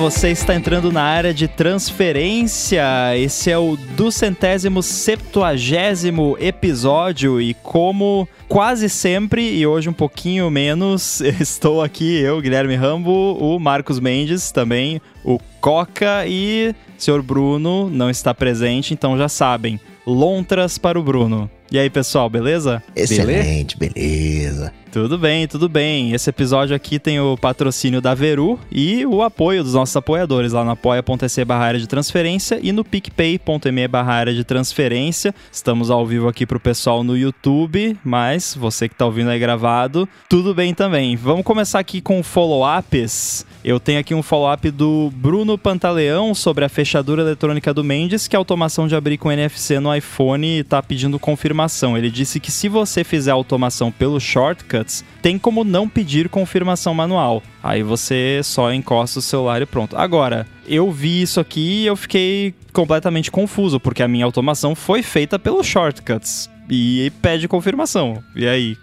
você está entrando na área de transferência. Esse é o duzentésimo septuagésimo episódio e como quase sempre, e hoje um pouquinho menos, estou aqui, eu, Guilherme Rambo, o Marcos Mendes também, o Coca e o senhor Bruno não está presente, então já sabem, lontras para o Bruno. E aí, pessoal, beleza? Excelente, beleza. Tudo bem, tudo bem. Esse episódio aqui tem o patrocínio da Veru e o apoio dos nossos apoiadores lá no apoia.se barra área de transferência e no picpay.me barra área de transferência. Estamos ao vivo aqui pro pessoal no YouTube, mas você que tá ouvindo aí gravado, tudo bem também. Vamos começar aqui com follow-ups. Eu tenho aqui um follow-up do Bruno Pantaleão sobre a fechadura eletrônica do Mendes, que a automação de abrir com NFC no iPhone está pedindo confirmação. Ele disse que se você fizer a automação pelo shortcuts, tem como não pedir confirmação manual. Aí você só encosta o celular e pronto. Agora, eu vi isso aqui e eu fiquei completamente confuso, porque a minha automação foi feita pelos shortcuts e pede confirmação. E aí,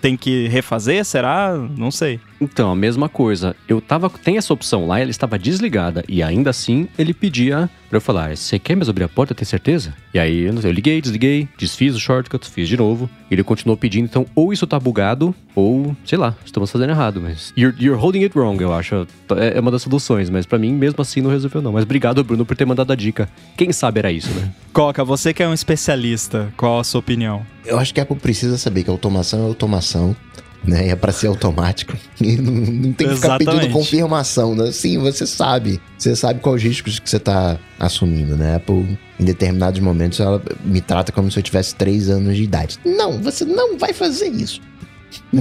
tem que refazer? Será? Não sei. Então, a mesma coisa. Eu tava. Tem essa opção lá, ela estava desligada. E ainda assim, ele pedia pra eu falar: Você quer mesmo abrir a porta, tem certeza? E aí, eu, eu liguei, desliguei, desfiz o shortcut, fiz de novo. Ele continuou pedindo. Então, ou isso tá bugado, ou, sei lá, estamos fazendo errado. Mas. You're, you're holding it wrong, eu acho. É, é uma das soluções. Mas para mim, mesmo assim, não resolveu, não. Mas obrigado, Bruno, por ter mandado a dica. Quem sabe era isso, né? Coca, você que é um especialista, qual a sua opinião? Eu acho que a Apple precisa saber que automação é automação. Né? É para ser automático. E não, não tem que ficar Exatamente. pedindo confirmação. Né? Sim, você sabe. Você sabe quais os riscos que você tá assumindo, né? A Apple, em determinados momentos, ela me trata como se eu tivesse 3 anos de idade. Não, você não vai fazer isso.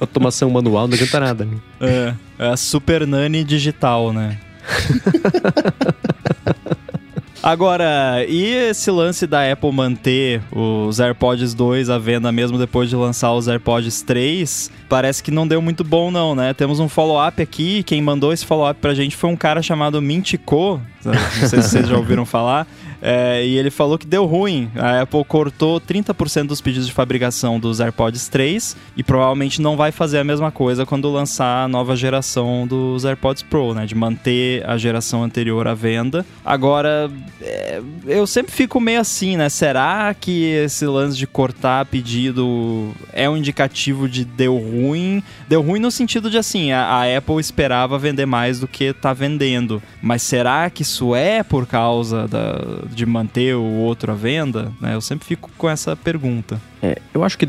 Automação manual não adianta nada. né? É, é a Super Nani digital, né? Agora, e esse lance da Apple manter os AirPods 2 à venda mesmo depois de lançar os AirPods 3? Parece que não deu muito bom não, né? Temos um follow-up aqui, quem mandou esse follow-up pra gente foi um cara chamado Mintico, não sei se vocês já ouviram falar, é, e ele falou que deu ruim. A Apple cortou 30% dos pedidos de fabricação dos AirPods 3 e provavelmente não vai fazer a mesma coisa quando lançar a nova geração dos AirPods Pro, né? De manter a geração anterior à venda. Agora, é, eu sempre fico meio assim, né? Será que esse lance de cortar pedido é um indicativo de deu ruim? Deu ruim no sentido de assim, a, a Apple esperava vender mais do que tá vendendo. Mas será que isso é por causa da, de manter o outro à venda? Né? Eu sempre fico com essa pergunta. É, eu acho que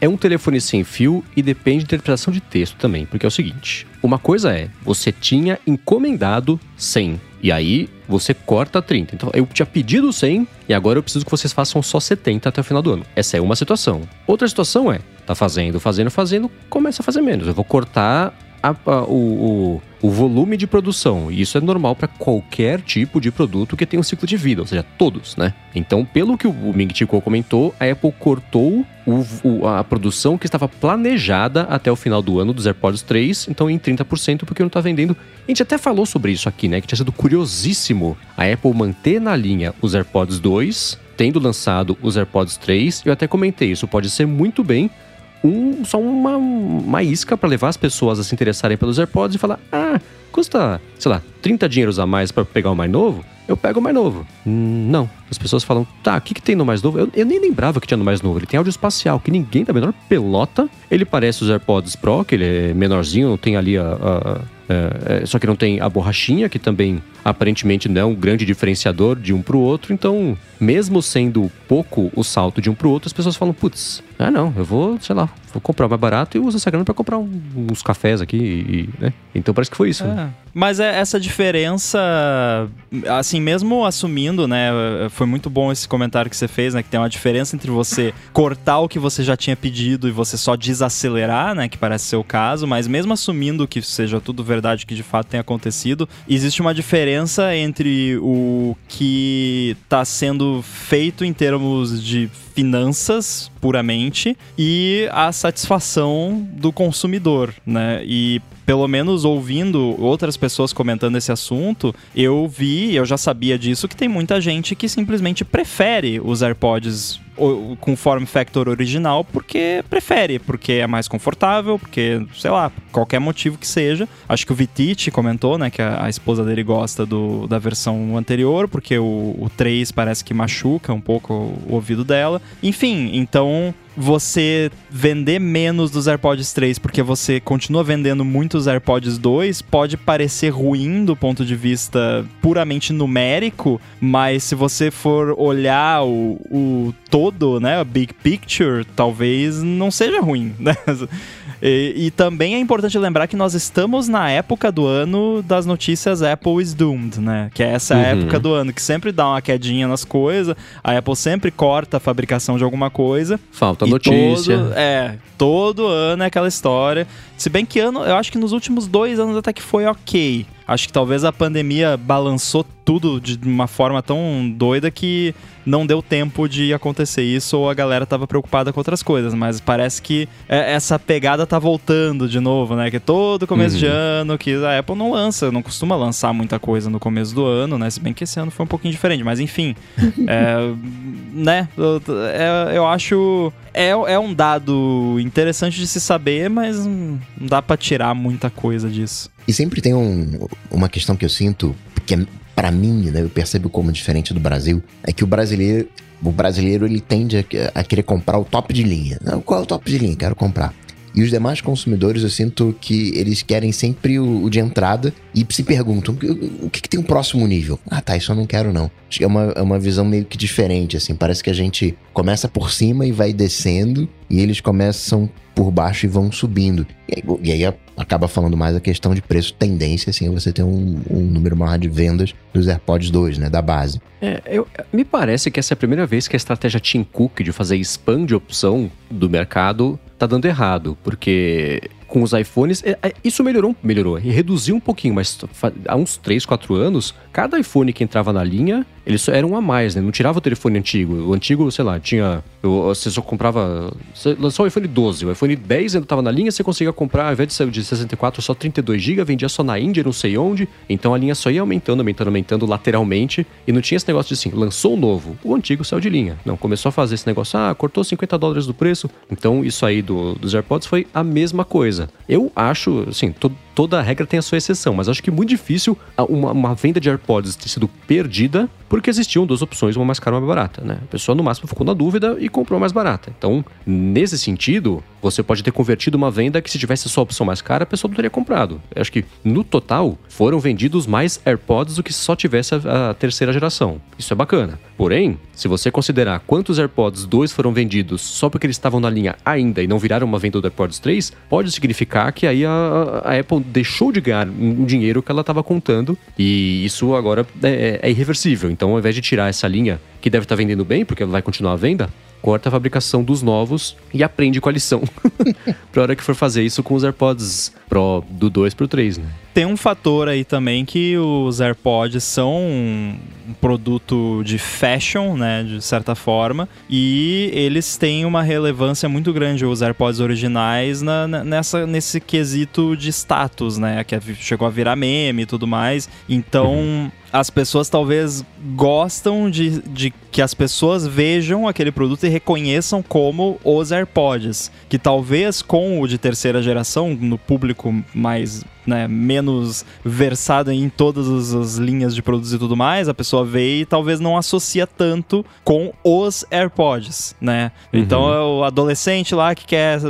é um telefone sem fio e depende de interpretação de texto também, porque é o seguinte: uma coisa é, você tinha encomendado 100 e aí você corta 30. Então eu tinha pedido 100 e agora eu preciso que vocês façam só 70 até o final do ano. Essa é uma situação. Outra situação é, tá fazendo, fazendo, fazendo, começa a fazer menos. Eu vou cortar a- a- o, o- o volume de produção. E isso é normal para qualquer tipo de produto que tenha um ciclo de vida, ou seja, todos, né? Então, pelo que o Ming Chico comentou, a Apple cortou o- a produção que estava planejada até o final do ano dos AirPods 3, então em 30%, porque não tá vendendo. A gente até falou sobre isso aqui, né? Que tinha sido curiosíssimo a Apple manter na linha os AirPods 2, tendo lançado os AirPods 3. Eu até comentei, isso pode ser muito bem um, só uma, uma isca para levar as pessoas a se interessarem pelos AirPods e falar: ah, custa, sei lá, 30 dinheiros a mais para pegar o mais novo? Eu pego o mais novo. Hum, não. As pessoas falam: tá, o que, que tem no mais novo? Eu, eu nem lembrava que tinha no mais novo. Ele tem áudio espacial, que ninguém da menor pelota. Ele parece os AirPods Pro, que ele é menorzinho, tem ali a. a- é, é, só que não tem a borrachinha, que também aparentemente não é um grande diferenciador de um pro outro. Então, mesmo sendo pouco o salto de um pro outro, as pessoas falam: putz, ah não, eu vou, sei lá, vou comprar mais barato e uso essa grana pra comprar um- uns cafés aqui, e, né? Então parece que foi isso. né? É. Mas é essa diferença, assim, mesmo assumindo, né? Foi muito bom esse comentário que você fez, né? Que tem uma diferença entre você cortar o que você já tinha pedido e você só desacelerar, né? Que parece ser o caso, mas mesmo assumindo que seja tudo verdade, que de fato tenha acontecido, existe uma diferença entre o que está sendo feito em termos de finanças puramente e a satisfação do consumidor, né? E pelo menos ouvindo outras pessoas comentando esse assunto, eu vi, eu já sabia disso, que tem muita gente que simplesmente prefere os AirPods o- com form factor original porque prefere, porque é mais confortável, porque, sei lá, qualquer motivo que seja. Acho que o Vitite comentou, né, que a, a esposa dele gosta do, da versão anterior, porque o, o 3 parece que machuca um pouco o ouvido dela. Enfim, então você vender menos dos AirPods 3 porque você continua vendendo muitos AirPods 2 pode parecer ruim do ponto de vista puramente numérico, mas se você for olhar o, o todo, né, a big picture, talvez não seja ruim, né? E, e também é importante lembrar que nós estamos na época do ano das notícias Apple is doomed, né? Que é essa Uhum. época do ano que sempre dá uma quedinha nas coisas, a Apple sempre corta a fabricação de alguma coisa. Falta notícia. Todo, é, todo ano é aquela história. Se bem que ano, eu acho que nos últimos dois anos até que foi ok. Acho que talvez a pandemia balançou tudo de uma forma tão doida que não deu tempo de acontecer isso ou a galera tava preocupada com outras coisas. Mas parece que é- essa pegada tá voltando de novo, né? Que todo começo de ano que a Apple não lança, não costuma lançar muita coisa no começo do ano, né? Se bem que esse ano foi um pouquinho diferente, mas enfim. é, né? Eu, é- eu acho. É, é um dado interessante de se saber, mas não dá pra tirar muita coisa disso. E sempre tem um- uma questão que eu sinto, que é, pra mim, né, eu percebo como diferente do Brasil, é que o brasileiro, o brasileiro ele tende a, a querer comprar o top de linha. Qual é o top de linha? Quero comprar. E os demais consumidores, eu sinto que eles querem sempre o, o de entrada e se perguntam: o, que, que tem o próximo nível? Ah, tá, isso eu não quero, não. É uma, é uma visão meio que diferente, assim. Parece que a gente começa por cima e vai descendo, e eles começam por baixo e vão subindo. E aí, e aí acaba falando mais a questão de preço tendência, assim, você ter um, um número maior de vendas dos AirPods 2, né, da base. É, eu- me parece que essa é a primeira vez que a estratégia Tim Cook de fazer spam de opção do mercado tá dando errado, porque com os iPhones, é, é, isso melhorou, melhorou, reduziu um pouquinho, mas há uns 3, 4 anos, cada iPhone que entrava na linha, eles só eram um a mais, né? Não tirava o telefone antigo. O antigo, sei lá, tinha. Você só comprava. Você lançou o iPhone 12, o iPhone 10 ainda tava na linha, você conseguia comprar, ao invés de de 64, só 32 GB, vendia só na Índia, não sei onde. Então a linha só ia aumentando, aumentando, aumentando lateralmente. E não tinha esse negócio de assim, lançou o novo, o antigo saiu de linha. Não, começou a fazer esse negócio, ah, cortou 50 dólares do preço. Então isso aí do, dos AirPods foi a mesma coisa. Eu acho, assim, to- toda regra tem a sua exceção, mas acho que é muito difícil uma, uma venda de AirPods ter sido perdida porque existiam duas opções, uma mais cara e uma mais barata, né? A pessoa no máximo ficou na dúvida e comprou a mais barata. Então, nesse sentido, você pode ter convertido uma venda que se tivesse só a opção mais cara, a pessoa não teria comprado. Eu acho que no total foram vendidos mais AirPods do que só tivesse a, a terceira geração. Isso é bacana. Porém, se você considerar quantos AirPods 2 foram vendidos só porque eles estavam na linha ainda e não viraram uma venda do AirPods 3, pode significar que aí a, a Apple deixou de ganhar um dinheiro que ela estava contando e isso agora é, é irreversível. Então, ao invés de tirar essa linha que deve estar vendendo bem, porque ela vai continuar a venda, corta a fabricação dos novos e aprende com a lição. pra hora que for fazer isso com os AirPods Pro do 2 pro 3, né? Tem um fator aí também que os AirPods são um produto de fashion, né, de certa forma, e eles têm uma relevância muito grande, os AirPods originais, na, nessa, nesse quesito de status, né, que é- chegou a virar meme e tudo mais. Então, as pessoas talvez gostam de, de que as pessoas vejam aquele produto e reconheçam como os AirPods. Que talvez com o de terceira geração, no público mais, né, menos versado em todas as, as linhas de produtos e tudo mais, a pessoa vê e talvez não associa tanto com os AirPods, né? Então é o adolescente lá que quer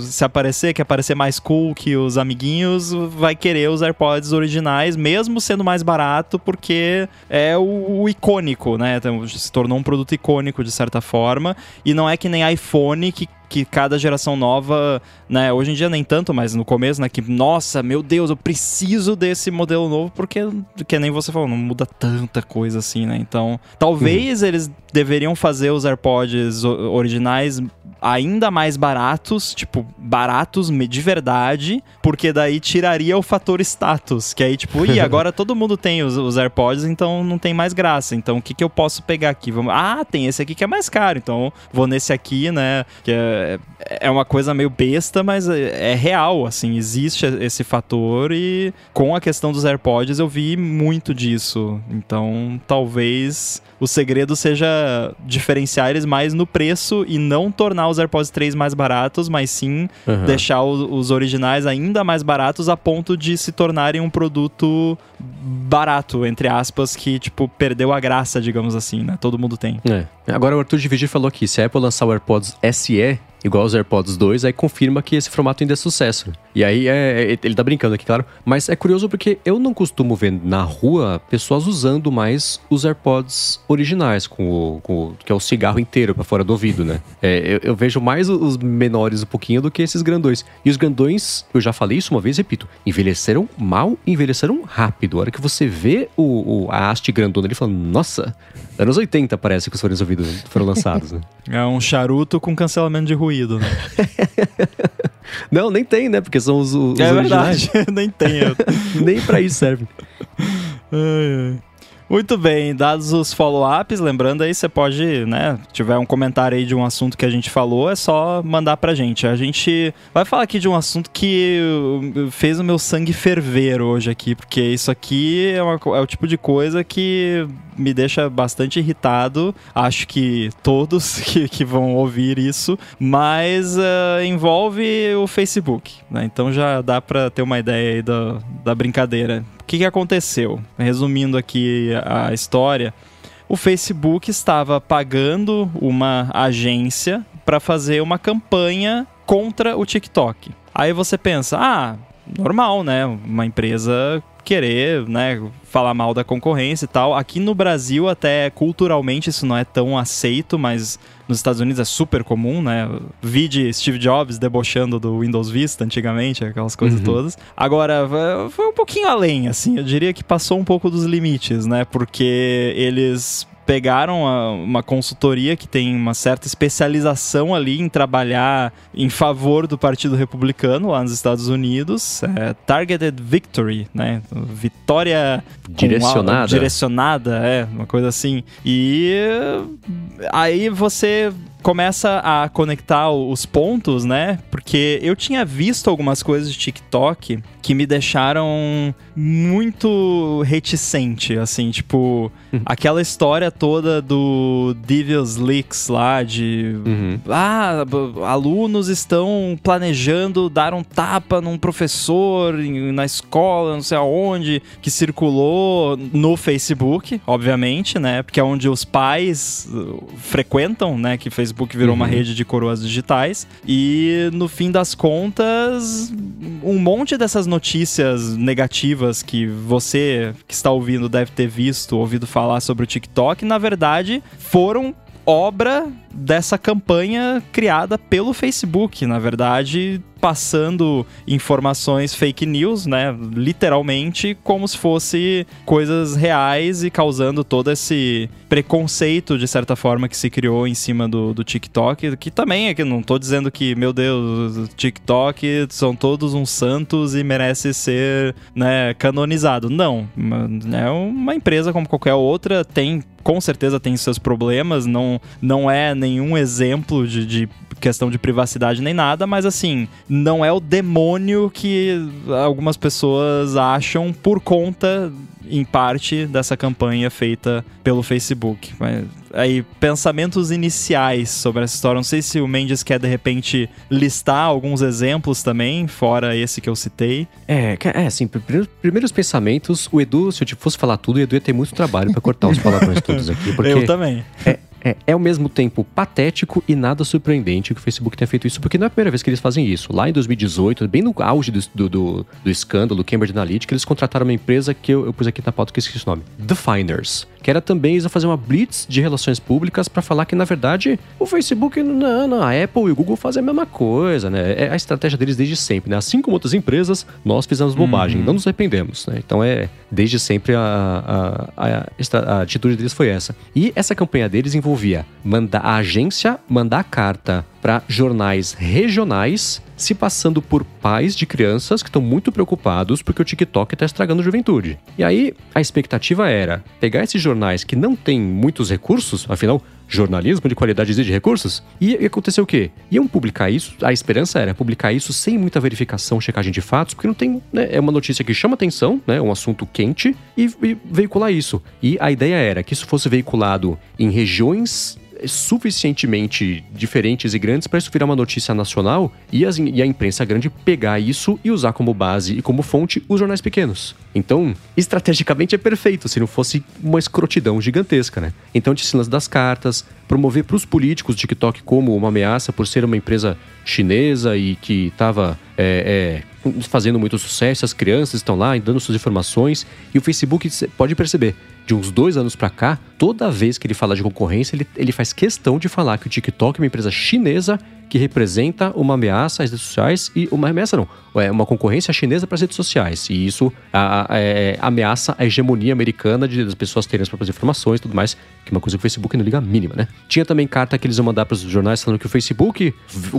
se aparecer, quer parecer mais cool que os amiguinhos, vai querer os AirPods originais, mesmo sendo mais barato, porque é o, o icônico, né? Então, se tornou um produto icônico de certa forma. E não é que nem iPhone que que cada geração nova, né, hoje em dia nem tanto, mas no começo, né, que nossa, meu Deus, eu preciso desse modelo novo porque que nem você falou, não muda tanta coisa assim, né? Então, talvez eles deveriam fazer os AirPods originais ainda mais baratos, tipo, baratos de verdade, porque daí tiraria o fator status, que aí tipo, e agora todo mundo tem os, os AirPods, então não tem mais graça. Então, o que que eu posso pegar aqui? Vamos... Ah, tem esse aqui que é mais caro, então vou nesse aqui, né, que é, é uma coisa meio besta, mas é, é real, assim, existe esse fator e com a questão dos AirPods eu vi muito disso. Então, talvez o segredo seja diferenciar eles mais no preço e não tornar os AirPods 3 mais baratos, mas sim Aham. deixar os originais ainda mais baratos a ponto de se tornarem um produto barato, entre aspas, que, tipo, perdeu a graça, digamos assim, né? Todo mundo tem. É. Agora o Arthur de Vigir falou aqui, se a Apple lançar o AirPods SE, igual os AirPods 2, aí confirma que esse formato ainda é sucesso. E aí, é, é- ele tá brincando aqui, claro. Mas é curioso porque eu não costumo ver na rua pessoas usando mais os AirPods originais, com o, com que é o cigarro inteiro pra fora do ouvido, né? É, eu, eu vejo mais os menores um pouquinho do que esses grandões. E os grandões, eu já falei isso uma vez, repito, envelheceram mal, envelheceram rápido. A hora que você vê o, o- a haste grandona ali falando, nossa, anos 80 parece que os fones de ouvido foram lançados, né? É um charuto com cancelamento de ruído, né? Não, nem tem, né? Porque são os, os é originais. verdade, nem tem. eu- Nem pra isso serve. Ai, ai. Muito bem, dados os follow-ups, lembrando aí, você pode, né, tiver um comentário aí de um assunto que a gente falou, é só mandar pra gente. A gente vai falar aqui de um assunto que fez o meu sangue ferver hoje aqui, porque isso aqui é, uma é o tipo de coisa que me deixa bastante irritado. Acho que todos que, que vão ouvir isso, mas uh, envolve o Facebook, né? Então já dá pra ter uma ideia aí da, da brincadeira. O que, que aconteceu? Resumindo aqui a história, o Facebook estava pagando uma agência para fazer uma campanha contra o TikTok. Aí você pensa, ah, normal, né? Uma empresa querer, né, falar mal da concorrência e tal. Aqui no Brasil até culturalmente isso não é tão aceito, mas nos Estados Unidos é super comum, né? Vide Steve Jobs debochando do Windows Vista antigamente, aquelas coisas Uhum. todas. Agora, foi um pouquinho além, assim, eu diria que passou um pouco dos limites, né? Porque eles pegaram a- uma consultoria que tem uma certa especialização ali em trabalhar em favor do Partido Republicano lá nos Estados Unidos, é, Targeted Victory, né? Vitória Direcionada. a- direcionada, é, uma coisa assim. E eh, aí você começa a conectar os pontos, né? Porque eu tinha visto algumas coisas de TikTok que me deixaram muito reticente, assim, tipo, aquela história toda do Devious Leaks lá de Uhum. ah, alunos estão planejando dar um tapa num professor na escola, não sei aonde, que circulou no Facebook, obviamente, né? Porque é onde os pais uh, frequentam, né? Que Facebook virou uma Uhum. rede de coroas digitais. E no fim das contas, um monte dessas notícias negativas que você que está ouvindo deve ter visto, ouvido falar sobre o TikTok, na verdade, foram obra dessa campanha criada pelo Facebook, na verdade, passando informações fake news, né, literalmente como se fosse coisas reais e causando todo esse preconceito de certa forma que se criou em cima do, do TikTok, que também é que não tô dizendo que, meu Deus, TikTok são todos uns santos e merece ser, né, canonizado. Não, é uma empresa como qualquer outra, tem com certeza tem seus problemas, não, não é nenhum exemplo de, de questão de privacidade nem nada, mas assim, não é o demônio que algumas pessoas acham por conta, em parte, dessa campanha feita pelo Facebook. Mas, aí, pensamentos iniciais sobre essa história. Não sei se o Mendes quer, de repente, listar alguns exemplos também, fora esse que eu citei. É, é assim, primeiros, primeiros pensamentos, o Edu, se eu te fosse falar tudo, o Edu ia ter muito trabalho pra cortar os palavrões todos aqui, porque Eu também. é, é ao mesmo tempo patético e nada surpreendente que o Facebook tenha feito isso, porque não é a primeira vez que eles fazem isso. Lá em 2018, bem no auge do, do, do, do escândalo Cambridge Analytica, eles contrataram uma empresa que eu, eu pus aqui na pauta que eu esqueci o nome, Definers, que era também eles fazer uma blitz de relações públicas pra falar que, na verdade, o Facebook, não, não, a Apple e o Google fazem a mesma coisa, né? É a estratégia deles desde sempre, né? Assim como outras empresas, nós fizemos bobagem, não nos arrependemos, né? Então é, desde sempre a, a, a, a atitude deles foi essa. E essa campanha deles envolvia mandar a agência mandar carta para jornais regionais se passando por pais de crianças que estão muito preocupados porque o TikTok está estragando a juventude. E aí a expectativa era pegar esses jornais que não têm muitos recursos, afinal jornalismo de qualidade exige recursos. E, aconteceu o quê? Iam publicar isso, a esperança era publicar isso sem muita verificação, checagem de fatos, porque não tem. Né, é uma notícia que chama atenção, né? Um assunto quente, e, e veicular isso. E a ideia era que isso fosse veiculado em regiões suficientemente diferentes e grandes para isso virar uma notícia nacional e, as, e, a imprensa grande pegar isso e usar como base e como fonte os jornais pequenos. Então, estrategicamente é perfeito se não fosse uma escrotidão gigantesca, né? Então, lance das cartas, promover para os políticos o TikTok como uma ameaça por ser uma empresa chinesa e que estava é, é, fazendo muito sucesso, as crianças estão lá dando suas informações e o Facebook pode perceber de uns dois anos para cá, toda vez que ele fala de concorrência, ele, ele faz questão de falar que o TikTok é uma empresa chinesa que representa uma ameaça às redes sociais e uma ameaça não, é uma concorrência chinesa para as redes sociais. E isso a, a, é, ameaça a hegemonia americana de as pessoas terem as próprias informações e tudo mais, que é uma coisa que o Facebook não liga a mínima, né? Tinha também carta que eles iam mandar para os jornais falando que o Facebook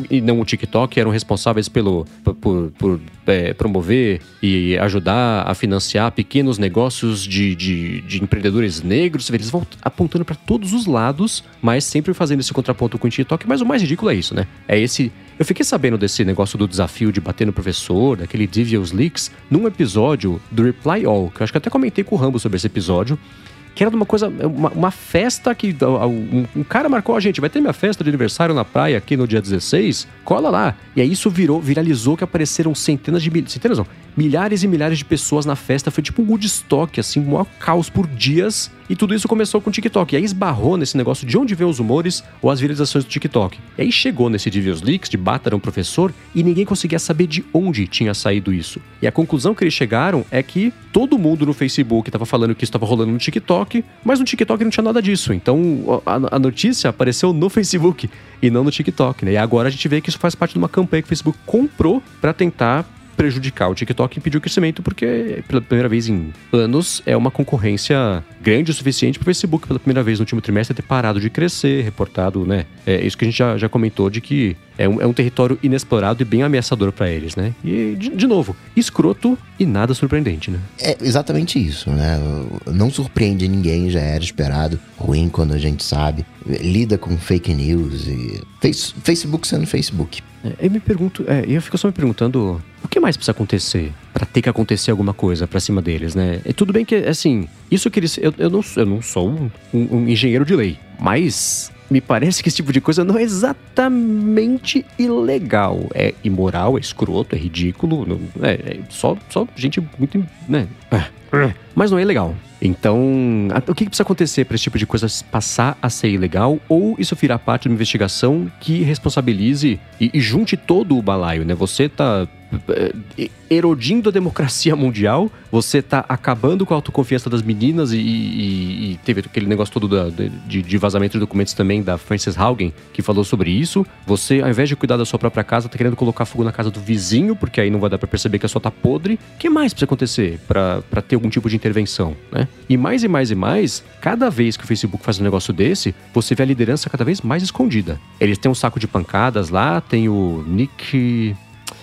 e não o TikTok eram responsáveis pelo, por, por, é, promover e ajudar a financiar pequenos negócios de, de, de empreendedores negros. Eles vão apontando para todos os lados, mas sempre fazendo esse contraponto com o TikTok. Mas o mais ridículo é isso, né? É esse eu fiquei sabendo desse negócio do desafio de bater no professor, daquele Devious Leaks, num episódio do Reply All, que eu acho que até comentei com o Rambo sobre esse episódio, que era de uma coisa, uma, uma festa que um, um, cara marcou a gente, vai ter minha festa de aniversário na praia aqui no dia 16, cola lá. E aí isso virou, viralizou que apareceram centenas de centenas não, milhares e milhares de pessoas na festa, foi tipo um Woodstock, assim, um maior caos por dias. E tudo isso começou com o TikTok. E aí esbarrou nesse negócio de onde vê os humores ou as viralizações do TikTok. E aí chegou nesse Divios Leaks, de Bata um professor, e ninguém conseguia saber de onde tinha saído isso. E a conclusão que eles chegaram é que todo mundo no Facebook estava falando que isso estava rolando no TikTok, mas no TikTok não tinha nada disso. Então a, a notícia apareceu no Facebook e não no TikTok, né? E agora a gente vê que isso faz parte de uma campanha que o Facebook comprou para tentar prejudicar o TikTok e impedir o crescimento, porque pela primeira vez em anos é uma concorrência grande o suficiente para o Facebook, pela primeira vez no último trimestre, ter parado de crescer, reportado, né? É isso que a gente já, já comentou de que é um, é um território inexplorado e bem ameaçador para eles, né? E, de, de, novo, escroto e nada surpreendente, né? É exatamente isso, né? Não surpreende ninguém, já era esperado. Ruim quando a gente sabe. Lida com fake news e. Face, Facebook sendo Facebook. É, eu me pergunto, é, eu fico só me perguntando o que mais precisa acontecer para ter que acontecer alguma coisa para cima deles, né? É tudo bem que, assim, isso que eles. Eu, eu, não, eu não sou um, um, engenheiro de lei, mas me parece que esse tipo de coisa não é exatamente ilegal. É imoral, é escroto, é ridículo. Não, é, é, só, só gente muito. Né? Mas não é ilegal. Então, o que precisa acontecer para esse tipo de coisa passar a ser ilegal ou isso virar parte de uma investigação que responsabilize e, e junte todo o balaio, né? Você tá é, erodindo a democracia mundial, você tá acabando com a autoconfiança das meninas e, e, e teve aquele negócio todo da, de, de, vazamento de documentos também da Frances Haugen, que falou sobre isso. Você, ao invés de cuidar da sua própria casa, tá querendo colocar fogo na casa do vizinho, porque aí não vai dar para perceber que a sua tá podre. O que mais precisa acontecer para ter algum tipo de intervenção, né? E mais e mais e mais, cada vez que o Facebook faz um negócio desse, você vê a liderança cada vez mais escondida. Eles têm um saco de pancadas lá, tem o Nick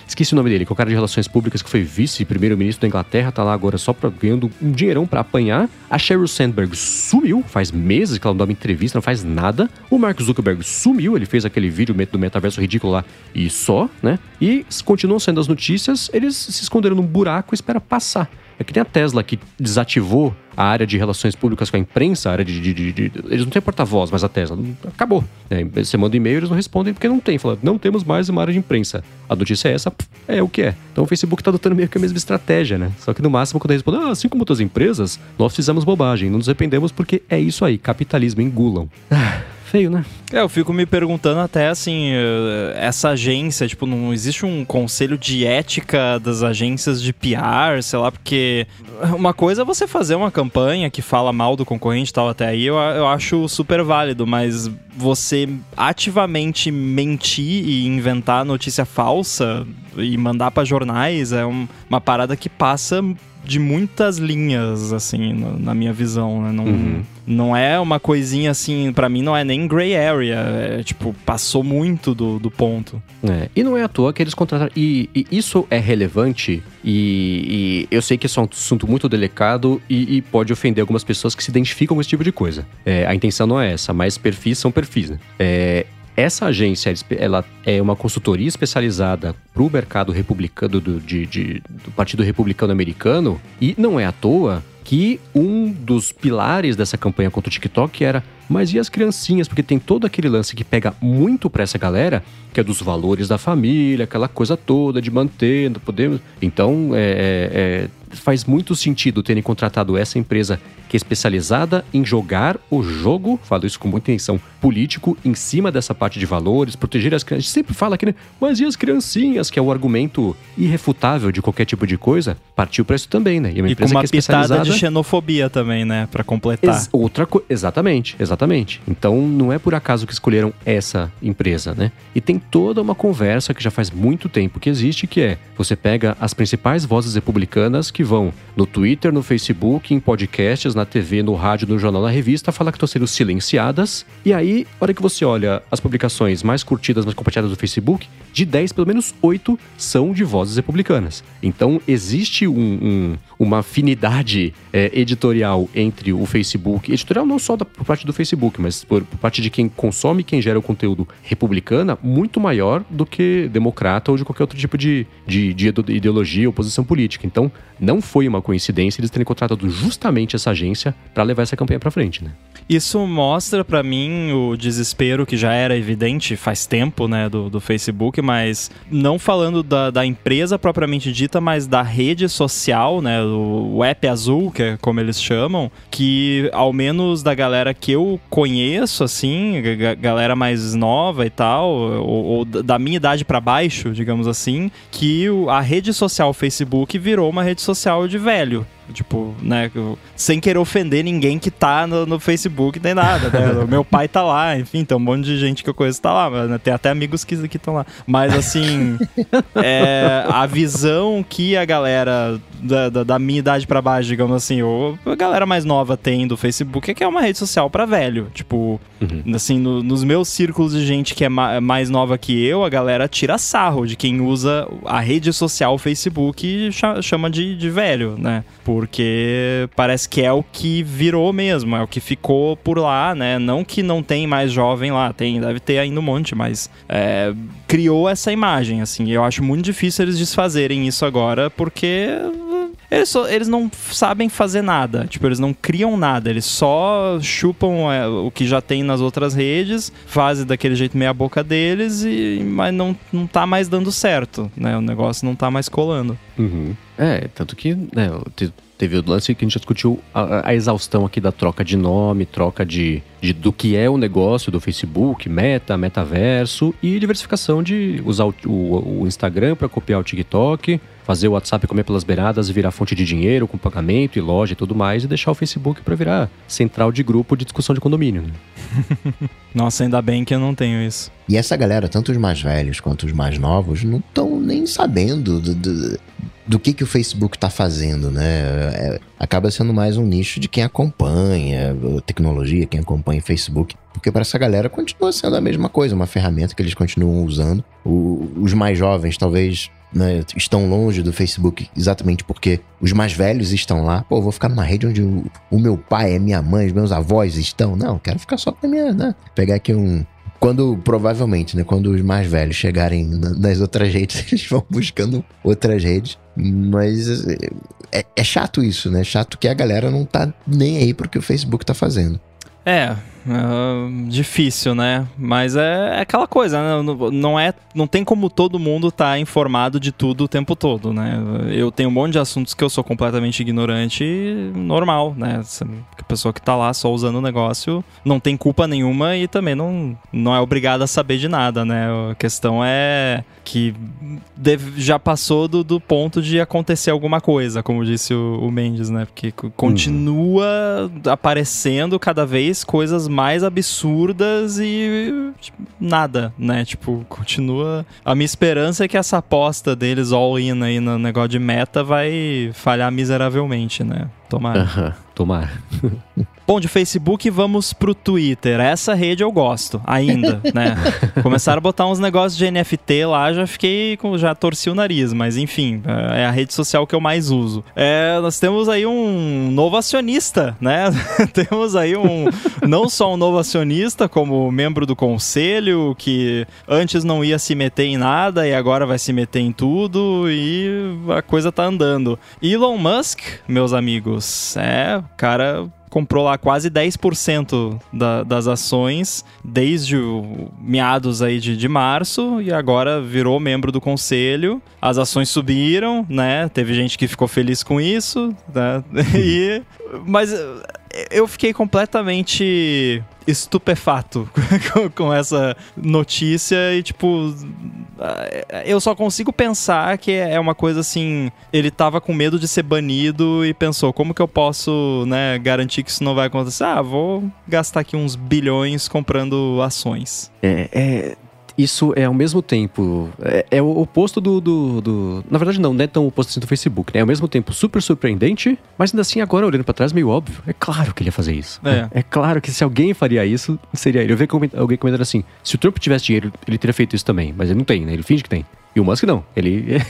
Esqueci o nome dele, que é o cara de relações públicas que foi vice-primeiro-ministro da Inglaterra, tá lá agora só pra, ganhando um dinheirão para apanhar. A Sheryl Sandberg sumiu, faz meses que ela não dá uma entrevista, não faz nada. O Mark Zuckerberg sumiu, ele fez aquele vídeo do metaverso ridículo lá e só, né? E continuam sendo as notícias, eles se esconderam num buraco e espera passar. É que tem a Tesla que desativou a área de relações públicas com a imprensa, a área de. de, de, de eles não têm porta-voz, mas a Tesla acabou. É, você manda e-mail, eles não respondem porque não tem. Fala, não temos mais uma área de imprensa. A notícia é essa, é o que é. Então o Facebook está adotando meio que a mesma estratégia, né? Só que no máximo, quando eles respondem, ah, assim como outras empresas, nós fizemos bobagem, não nos arrependemos porque é isso aí, capitalismo engulam. Ah feio, né? É, eu fico me perguntando até assim, eh, essa agência, tipo, não existe um conselho de ética das agências de PR, sei lá, porque uma coisa é você fazer uma campanha que fala mal do concorrente e tal, até aí eu, eu acho super válido, mas você ativamente mentir e inventar notícia falsa e mandar para jornais é um, uma parada que passa de muitas linhas, assim, na, na minha visão, né? Não, Uhum. não é uma coisinha assim, pra mim não é nem gray area. É, tipo, passou muito do, do ponto. É, e não é à toa que eles contrataram. E, e isso é relevante, e, e eu sei que isso é um assunto muito delicado e, e pode ofender algumas pessoas que se identificam com esse tipo de coisa. É, a intenção não é essa, mas perfis são perfis, né? É, essa agência, ela é uma consultoria especializada para o mercado republicano do, de- de- do Partido Republicano Americano e não é à toa que um dos pilares dessa campanha contra o TikTok era mas e as criancinhas? Porque tem todo aquele lance que pega muito pra essa galera, que é dos valores da família, aquela coisa toda de manter, podemos. Então, é, é, é, faz muito sentido terem contratado essa empresa que é especializada em jogar o jogo, falo isso com muita intenção, político, em cima dessa parte de valores, proteger as crianças. A gente sempre fala aqui, né? Mas e as criancinhas? Que é o argumento irrefutável de qualquer tipo de coisa, partiu pra isso também, né? E é com empresa uma que é pitada de xenofobia também, né? Pra completar. Ex- outra co- exatamente, exatamente. Então não é por acaso que escolheram essa empresa, né? E tem toda uma conversa que já faz muito tempo que existe, que é você pega as principais vozes republicanas que vão no Twitter, no Facebook, em podcasts, na TV, no rádio, no jornal, na revista, falar que estão sendo silenciadas. E aí, a hora que você olha as publicações mais curtidas, mais compartilhadas do Facebook, de 10, pelo menos 8 são de vozes republicanas. Então existe um- um- uma afinidade é, editorial entre o Facebook, editorial não só da, por parte do Facebook, mas por, por parte de quem consome quem gera o conteúdo republicana, muito maior do que democrata ou de qualquer outro tipo de, de, de ide- ideologia ou posição política. Então não foi uma coincidência eles terem contratado justamente essa agência para levar essa campanha para frente, né? Isso mostra pra mim o desespero que já era evidente faz tempo, né, do, do Facebook, mas não falando da, da empresa propriamente dita, mas da rede social, né, o, o app azul, que é como eles chamam, que ao menos da galera que eu conheço, assim, ga- galera mais nova e tal, ou, ou da minha idade pra baixo, digamos assim, que a rede social Facebook virou uma rede social de velho. Tipo, né? Sem querer ofender ninguém que tá no, no Facebook nem nada, né? Meu pai tá lá, enfim, tem um monte de gente que eu conheço tá lá, mas, né, tem até amigos que estão lá. Mas assim, é, a visão que a galera da, da, da minha idade pra baixo, digamos assim, ou a galera mais nova tem do Facebook é que é uma rede social pra velho. Tipo, assim, no- nos meus círculos de gente que é ma- mais nova que eu, a galera tira sarro de quem usa a rede social Facebook e cha- chama de, de velho, né? Porque parece que é o que virou mesmo, é o que ficou por lá, né? Não que não tem mais jovem lá, tem, deve ter ainda um monte, mas é, criou essa imagem, assim. E eu acho muito difícil eles desfazerem isso agora, porque eles, só- eles não sabem fazer nada. Tipo, eles não criam nada. Eles só chupam é, o que já tem nas outras redes, fazem daquele jeito meia boca deles, e, mas não, não tá mais dando certo, né? O negócio não tá mais colando. Uhum. É, tanto que né, teve o lance que a gente já discutiu a, a exaustão aqui da troca de nome, troca de, de- do que é o negócio do Facebook, meta, metaverso e diversificação de usar o, o- o Instagram para copiar o TikTok, fazer o WhatsApp comer pelas beiradas e virar fonte de dinheiro com pagamento e loja e tudo mais e deixar o Facebook para virar central de grupo de discussão de condomínio. Né? Nossa, ainda bem que eu não tenho isso. E essa galera, tanto os mais velhos quanto os mais novos, não estão nem sabendo do, do, do que, que o Facebook está fazendo, né? É, acaba sendo mais um nicho de quem acompanha tecnologia, quem acompanha Facebook. Porque para essa galera continua sendo a mesma coisa, uma ferramenta que eles continuam usando. O- os mais jovens talvez né, estão longe do Facebook exatamente porque os mais velhos estão lá. Pô, vou ficar numa rede onde o, o meu pai, a minha mãe, os meus avós estão. Não, quero ficar só com a minha, né? Pegar aqui um, quando, provavelmente, né? Quando os mais velhos chegarem na- nas outras redes, eles vão buscando outras redes. Mas é, é chato isso, né? Chato que a galera não tá nem aí pro que o Facebook tá fazendo. É, ah, difícil, né? Mas é, é aquela coisa, né? Não- Não, é, não tem como todo mundo estar informado de tudo o tempo todo, né? Eu tenho um monte de assuntos que eu sou completamente ignorante e normal, né? A pessoa que tá lá só usando o negócio não tem culpa nenhuma e também não, não é obrigada a saber de nada, né? A questão é que deve- já passou do, do ponto de acontecer alguma coisa, como disse o, o Mendes, né? Porque co- continua aparecendo cada vez coisas mais absurdas e tipo, nada, né? Tipo, continua. A minha esperança é que essa aposta deles all-in aí no negócio de meta vai falhar miseravelmente, né? Tomara. Aham, tomara. Bom, de Facebook vamos pro Twitter. Essa rede eu gosto, ainda, né? Começaram a botar uns negócios de NFT lá, já fiquei com. já torci o nariz, mas enfim, é a rede social que eu mais uso. É, nós temos aí um novo acionista, né? temos aí um. não só um novo acionista, como membro do conselho, que antes não ia se meter em nada e agora vai se meter em tudo e a coisa tá andando. Elon Musk, meus amigos, é, cara comprou lá quase 10% da, das ações desde o meados aí de, de março e agora virou membro do conselho. As ações subiram, né? Teve gente que ficou feliz com isso, né? e, mas eu fiquei completamente estupefato com essa notícia e tipo eu só consigo pensar que é uma coisa assim ele tava com medo de ser banido e pensou como que eu posso né garantir que isso não vai acontecer? Ah vou gastar aqui uns bilhões comprando ações. É, é isso é ao mesmo tempo. É, é o oposto do, do, do, Na verdade, não, não é tão oposto assim do Facebook, né? É ao mesmo tempo super surpreendente, mas ainda assim, agora olhando pra trás, meio óbvio. É claro que ele ia fazer isso. É, é claro que se alguém faria isso, seria ele. Eu vi alguém comentando assim: se o Trump tivesse dinheiro, ele teria feito isso também, mas ele não tem, né? Ele finge que tem. E o Musk não. Ele.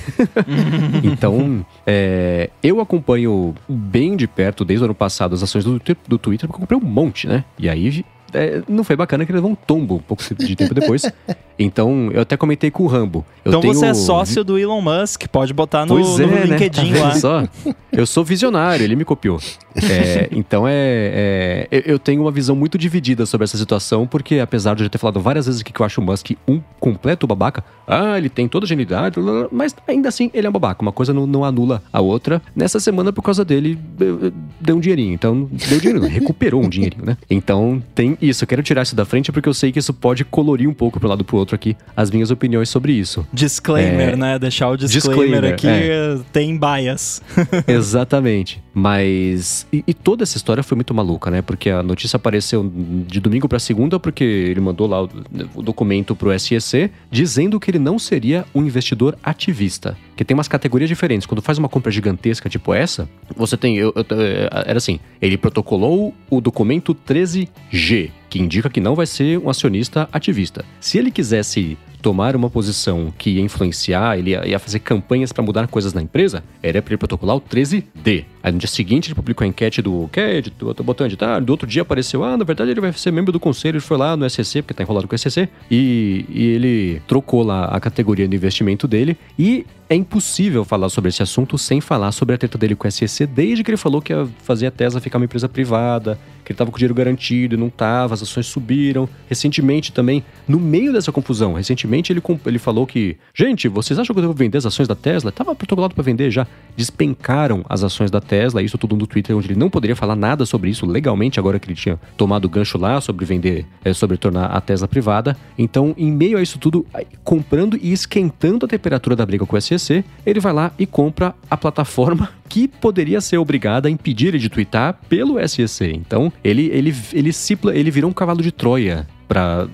então, é, eu acompanho bem de perto, desde o ano passado, as ações do, do Twitter, porque eu comprei um monte, né? E aí é, não foi bacana que ele levou um tombo um pouco de tempo depois. então, eu até comentei com o Rambo. Eu então tenho... você é sócio do Elon Musk, pode botar no, pois é, no né? LinkedIn né? lá. Só. Eu sou visionário, ele me copiou. É, então, é, é, eu tenho uma visão muito dividida sobre essa situação, porque apesar de eu já ter falado várias vezes aqui que eu acho o Musk um completo babaca, ah, ele tem toda a genialidade, mas ainda assim ele é um babaca. Uma coisa não, não anula a outra. Nessa semana, por causa dele, deu um dinheirinho. Então, deu dinheiro, não, recuperou um dinheirinho, né? Então, tem isso. Eu quero tirar isso da frente porque eu sei que isso pode colorir um pouco pro lado pro outro aqui as minhas opiniões sobre isso. Disclaimer, é... né? Deixar o disclaimer, disclaimer aqui é. tem bias. Exatamente. Mas. E, e, toda essa história foi muito maluca, né? Porque a notícia apareceu de domingo para segunda, porque ele mandou lá o, o documento pro SEC dizendo que ele não seria um investidor ativista. Que tem umas categorias diferentes. Quando faz uma compra gigantesca tipo essa, você tem. Eu, eu, era assim: ele protocolou o documento 13G que indica que não vai ser um acionista ativista. Se ele quisesse tomar uma posição que ia influenciar, ele ia, ia fazer campanhas para mudar coisas na empresa, era para ele protocolar o 13D. Aí no dia seguinte ele publicou a enquete do CAD, do, do botão editar, do outro dia apareceu, ah, na verdade ele vai ser membro do conselho, ele foi lá no SEC, porque tá enrolado com o SEC, e, e ele trocou lá a categoria de investimento dele, e é impossível falar sobre esse assunto sem falar sobre a treta dele com o SEC, desde que ele falou que ia fazer a Tesla ficar uma empresa privada, que ele estava com dinheiro garantido e não estava, as ações subiram. Recentemente também, no meio dessa confusão, recentemente ele, ele falou que, gente, vocês acham que eu devo vender as ações da Tesla? Tava protocolado para vender já. Despencaram as ações da Tesla, isso tudo no Twitter, onde ele não poderia falar nada sobre isso legalmente, agora que ele tinha tomado o gancho lá sobre vender, é, sobre tornar a Tesla privada. Então, em meio a isso tudo, comprando e esquentando a temperatura da briga com o SEC, ele vai lá e compra a plataforma que poderia ser obrigada a impedir ele de twittar pelo SEC. Então, ele, ele, ele, se, ele virou um cavalo de Troia para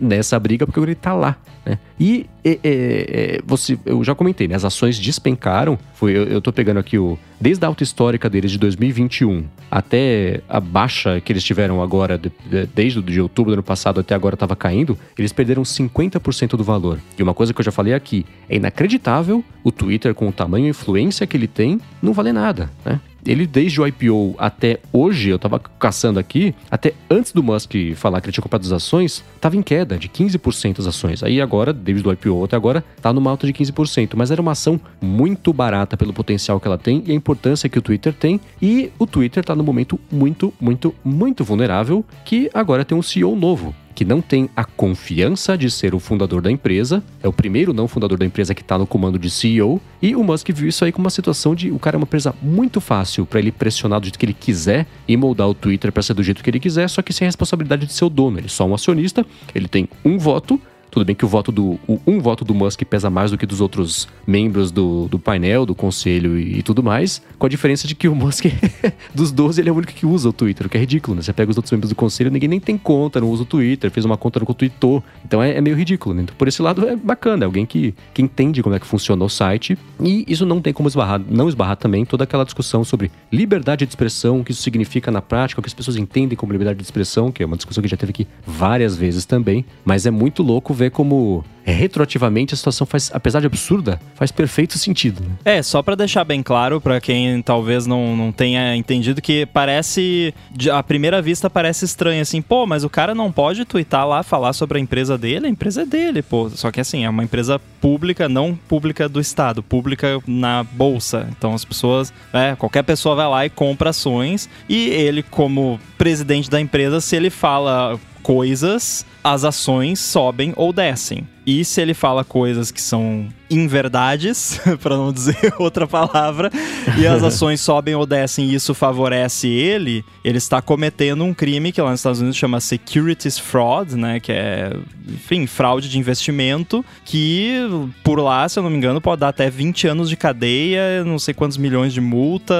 nessa briga porque ele tá lá, né? E é, é, você, eu já comentei, né? As ações despencaram. Foi, eu, eu tô pegando aqui o desde a alta histórica deles de 2021 até a baixa que eles tiveram agora, de, de, desde o de outubro do ano passado até agora estava caindo, eles perderam 50% do valor. E uma coisa que eu já falei aqui, é inacreditável o Twitter com o tamanho e influência que ele tem não valer nada, né? Ele desde o IPO até hoje, eu tava caçando aqui, até antes do Musk falar que ele tinha comprado as ações, tava em queda de 15% as ações. Aí agora, desde o IPO até agora, tá numa alta de 15%, mas era uma ação muito barata pelo potencial que ela tem e a importância que o Twitter tem. E o Twitter tá num momento muito, muito, muito vulnerável que agora tem um CEO novo que não tem a confiança de ser o fundador da empresa, é o primeiro não fundador da empresa que está no comando de CEO, e o Musk viu isso aí como uma situação de o cara é uma empresa muito fácil para ele pressionar do jeito que ele quiser e moldar o Twitter para ser do jeito que ele quiser, só que sem a responsabilidade de ser o dono. Ele é só um acionista, ele tem um voto, Tudo bem que o voto do. O, um voto do Musk pesa mais do que dos outros membros do, do painel, do conselho e, e tudo mais, com a diferença de que o Musk, dos 12, ele é o único que usa o Twitter, o que é ridículo, né? Você pega os outros membros do conselho, ninguém nem tem conta, não usa o Twitter, fez uma conta, no tweetou. Então é, é meio ridículo, né? Então, por esse lado é bacana, é alguém que, que entende como é que funciona o site. E isso não tem como esbarrar, não esbarrar também toda aquela discussão sobre liberdade de expressão, o que isso significa na prática, o que as pessoas entendem como liberdade de expressão, que é uma discussão que já teve aqui várias vezes também. Mas é muito louco ver como é, retroativamente a situação faz, apesar de absurda, faz perfeito sentido. Né? É, só para deixar bem claro para quem talvez não, não tenha entendido que parece, à primeira vista parece estranho assim, pô, mas o cara não pode twittar lá, falar sobre a empresa dele, a empresa é dele, pô. Só que assim, é uma empresa pública, não pública do Estado, pública na bolsa. Então as pessoas, é, qualquer pessoa vai lá e compra ações e ele, como presidente da empresa, se ele fala coisas, as ações sobem ou descem. E se ele fala coisas que são inverdades, para não dizer outra palavra, e as ações sobem ou descem e isso favorece ele, ele está cometendo um crime que lá nos Estados Unidos chama securities fraud, né, que é, enfim, fraude de investimento, que por lá, se eu não me engano, pode dar até 20 anos de cadeia, não sei quantos milhões de multa,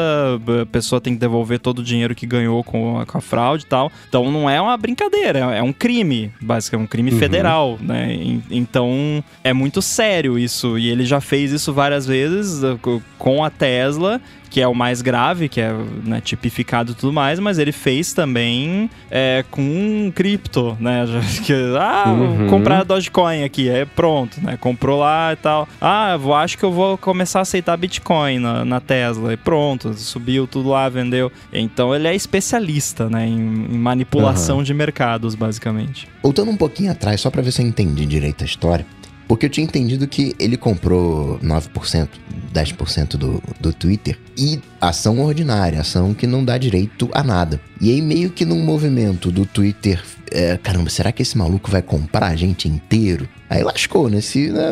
a pessoa tem que devolver todo o dinheiro que ganhou com a, com a fraude e tal. Então não é uma brincadeira, é um crime, basicamente, é um crime uhum. federal, né? Então é muito sério isso e ele já fez isso várias vezes uh, com a Tesla que é o mais grave, que é né, tipificado e tudo mais, mas ele fez também é, com cripto, né? Que, ah, uhum. comprar Dogecoin aqui, é pronto, né? Comprou lá e tal. Ah, eu acho que eu vou começar a aceitar Bitcoin na, na Tesla. E pronto, subiu tudo lá, vendeu. Então ele é especialista, né? Em, em manipulação uhum. de mercados, basicamente. Voltando um pouquinho atrás, só para ver se eu entendi direito a história. Porque eu tinha entendido que ele comprou 9%, 10% do, do Twitter e ação ordinária, ação que não dá direito a nada. E aí, meio que num movimento do Twitter, é, caramba, será que esse maluco vai comprar a gente inteiro? Aí lascou, né? Se né,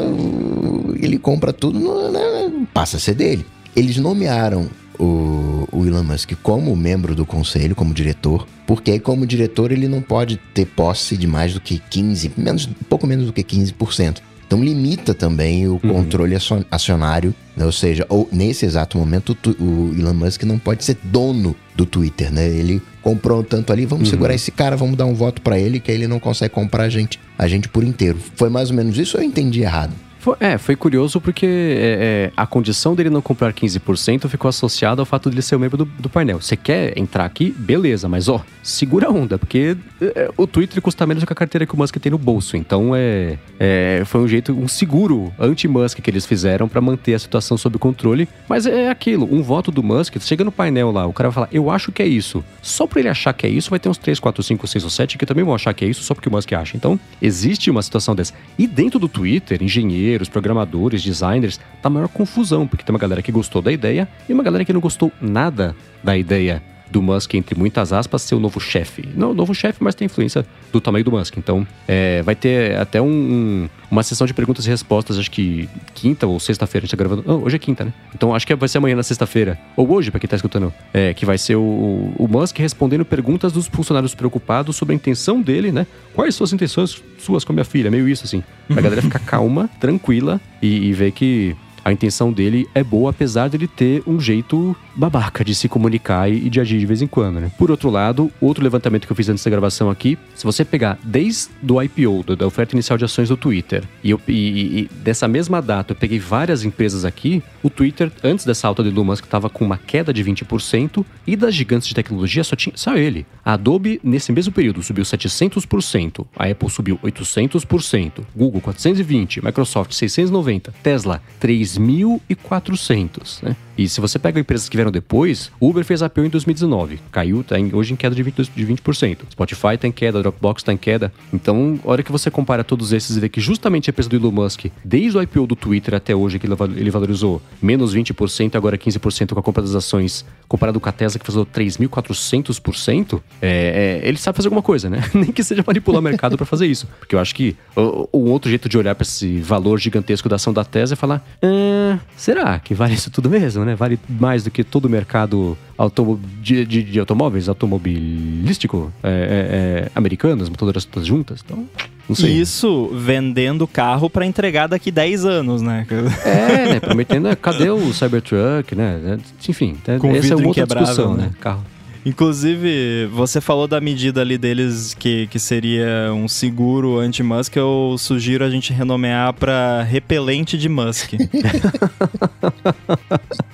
ele compra tudo, né, passa a ser dele. Eles nomearam o, o Elon Musk como membro do conselho, como diretor, porque aí, como diretor, ele não pode ter posse de mais do que 15, menos, pouco menos do que 15%. Então limita também o uhum. controle acionário, né? ou seja, ou, nesse exato momento o, Elon Musk não pode ser dono do Twitter, né? Ele comprou tanto ali, vamos uhum. segurar esse cara, vamos dar um voto para ele que aí ele não consegue comprar a gente, a gente por inteiro. Foi mais ou menos isso ou eu entendi errado? Foi, é, foi curioso porque é, é, a condição dele não comprar 15% ficou associada ao fato de ele ser o membro do, do painel. Você quer entrar aqui? Beleza, mas ó, segura a onda, porque é, o Twitter custa menos do que a carteira que o Musk tem no bolso. Então é, é foi um jeito, um seguro anti-Musk que eles fizeram para manter a situação sob controle. Mas é aquilo, um voto do Musk, chega no painel lá, o cara vai falar, eu acho que é isso. Só pra ele achar que é isso, vai ter uns 3, 4, 5, 6 ou 7 que também vão achar que é isso só porque o Musk acha. Então, existe uma situação dessa. E dentro do Twitter, engenheiro engenheiros, programadores, designers, tá maior confusão, porque tem uma galera que gostou da ideia e uma galera que não gostou nada da ideia do Musk, entre muitas aspas, ser o novo chefe. Não o novo chefe, mas tem influência do tamanho do Musk. Então, é, vai ter até um, um, uma sessão de perguntas e respostas, acho que quinta ou sexta-feira. A gente tá gravando. Oh, hoje é quinta, né? Então, acho que vai ser amanhã na sexta-feira. Ou hoje, pra quem tá escutando. É, que vai ser o, o Musk respondendo perguntas dos funcionários preocupados sobre a intenção dele, né? Quais suas intenções suas com a minha filha? Meio isso, assim. Pra galera ficar calma, tranquila e, e ver que a intenção dele é boa, apesar dele ter um jeito babaca de se comunicar e de agir de vez em quando, né? Por outro lado, outro levantamento que eu fiz antes da gravação aqui, se você pegar desde o IPO, da oferta inicial de ações do Twitter, e, eu, e, e dessa mesma data eu peguei várias empresas aqui, o Twitter, antes dessa alta de Elon Musk, estava com uma queda de 20%, e das gigantes de tecnologia só tinha só ele. A Adobe, nesse mesmo período, subiu 700%, a Apple subiu 800%, Google 420%, Microsoft 690%, Tesla 3.400%, né? E se você pega empresas que vieram depois, Uber fez IPO em 2019, caiu, tá em, hoje em queda de 20%, de 20%. Spotify está em queda, Dropbox está em queda. Então, a hora que você compara todos esses e vê que justamente a empresa do Elon Musk, desde o IPO do Twitter até hoje, que ele valorizou menos 20%, agora 15% com a compra das ações, comparado com a Tesla, que fez 3.400%, é, é, ele sabe fazer alguma coisa, né? Nem que seja manipular o mercado para fazer isso. Porque eu acho que o, o outro jeito de olhar para esse valor gigantesco da ação da Tesla é falar: ah, será que vale isso tudo mesmo, né? Vale mais do que todo o mercado automo de, de, de automóveis, automobilístico, é, é, é, americanas, motoras todas juntas. Então, não sei. Isso vendendo carro pra entregar daqui 10 anos, né? É, né? Prometendo, né, cadê o Cybertruck, né? Enfim, Com essa é outra discussão, né? né? Carro. Inclusive, você falou da medida ali deles que, que seria um seguro anti-Musk. Eu sugiro a gente renomear pra repelente de Musk.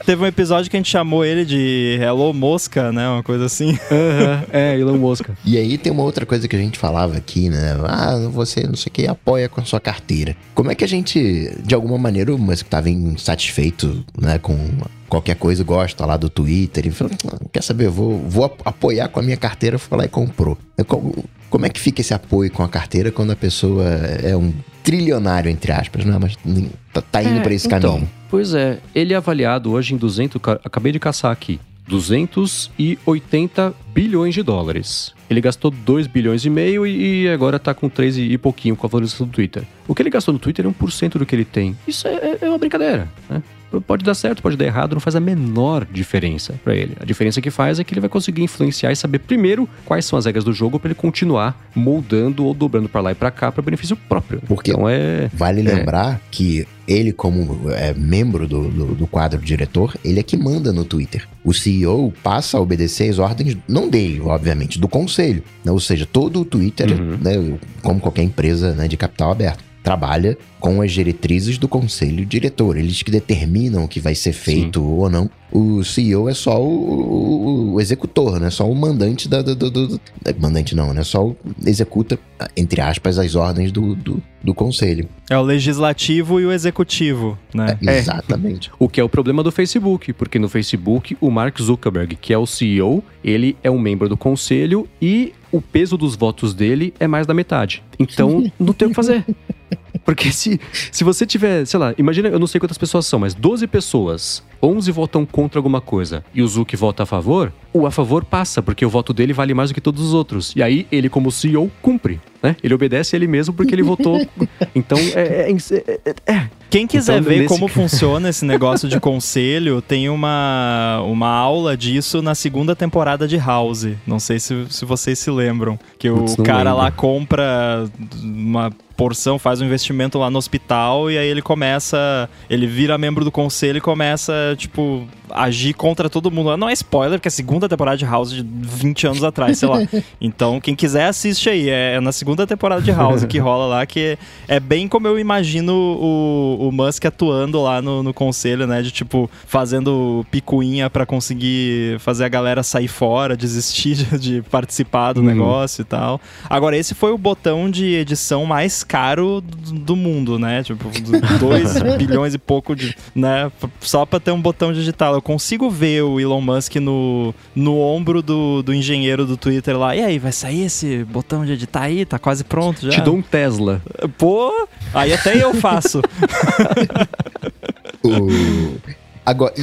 Teve um episódio que a gente chamou ele de Hello Mosca, né? Uma coisa assim. é, Elon Musk. E aí tem uma outra coisa que a gente falava aqui, né? Ah, você não sei o que apoia com a sua carteira. Como é que a gente, de alguma maneira, o Musk estava insatisfeito, né, com qualquer coisa, gosta lá do Twitter, e falou, "Ah, quer saber, vou, vou ap- apoiar com a minha carteira, foi lá e comprou. É Como, é que fica esse apoio com a carteira quando a pessoa é um trilionário, entre aspas, né? Mas tá, tá indo É, pra esse então, caminho. Pois é, ele é avaliado hoje em 200, ca- acabei de caçar aqui, 280 bilhões de dólares. Ele gastou 2 bilhões e meio e e agora tá com 3 e pouquinho com a valorização do Twitter. O que ele gastou no Twitter é 1% do que ele tem. Isso é, é uma brincadeira, né? Pode dar certo, pode dar errado, não faz a menor diferença pra ele. A diferença que faz é que ele vai conseguir influenciar e saber primeiro quais são as regras do jogo pra ele continuar moldando ou dobrando pra lá e pra cá pra benefício próprio. Porque- então é Vale lembrar que ele, como é, membro do, do, do quadro diretor, ele é que manda no Twitter. O CEO passa a obedecer as ordens, não dele, obviamente, do conselho. né? Ou seja, todo o Twitter, Uhum. né, como qualquer empresa né, de capital aberto, trabalha com as diretrizes do conselho diretor. Eles que determinam o que vai ser feito ou não. O CEO é só o, o- o executor, né? Só o mandante da, do, do- do- Mandante não, né? Só o executa, entre aspas, as ordens do, do, do conselho. É o legislativo e o executivo, né? É. Exatamente. O que é o problema do Facebook, porque no Facebook o Mark Zuckerberg, que é o CEO, ele é um membro do conselho e o peso dos votos dele é mais da metade. Então não tem o que fazer. Porque se, se você tiver, sei lá, imagina, eu não sei quantas pessoas são, mas 12 pessoas, 11 votam contra alguma coisa e o Zuck vota a favor, o a favor passa, porque o voto dele vale mais do que todos os outros. E aí ele, como CEO, cumpre, né? Ele obedece ele mesmo porque ele votou. Então é- é- é- é, é, Quem quiser Então, ver nesse como funciona esse negócio de conselho, tem uma, uma aula disso na segunda temporada de House. Não sei se, se vocês se lembram. Que o cara lembro. lá compra uma porção, faz um investimento lá no hospital e aí ele começa. Ele vira membro do conselho e começa, tipo, agir contra todo mundo. Não é spoiler, porque é a segunda temporada de House de 20 anos atrás, sei lá. Então, quem quiser, assiste aí. É, é na segunda temporada de House que rola lá, que é bem como eu imagino o, o Musk atuando lá no, no conselho, né? De tipo, fazendo picuinha pra conseguir fazer a galera sair fora, desistir de, de participar do Uhum. negócio e tal. Agora, esse foi o botão de edição mais caro do, do mundo, né? Tipo, 2 bilhões e pouco de. né? Só pra ter um botão digital. Eu consigo ver o Elon Musk no, no ombro do, do engenheiro do Twitter lá. E aí, vai sair esse botão de editar aí? Tá quase pronto já? te dou um Tesla. Pô, aí até eu faço. O... Agora,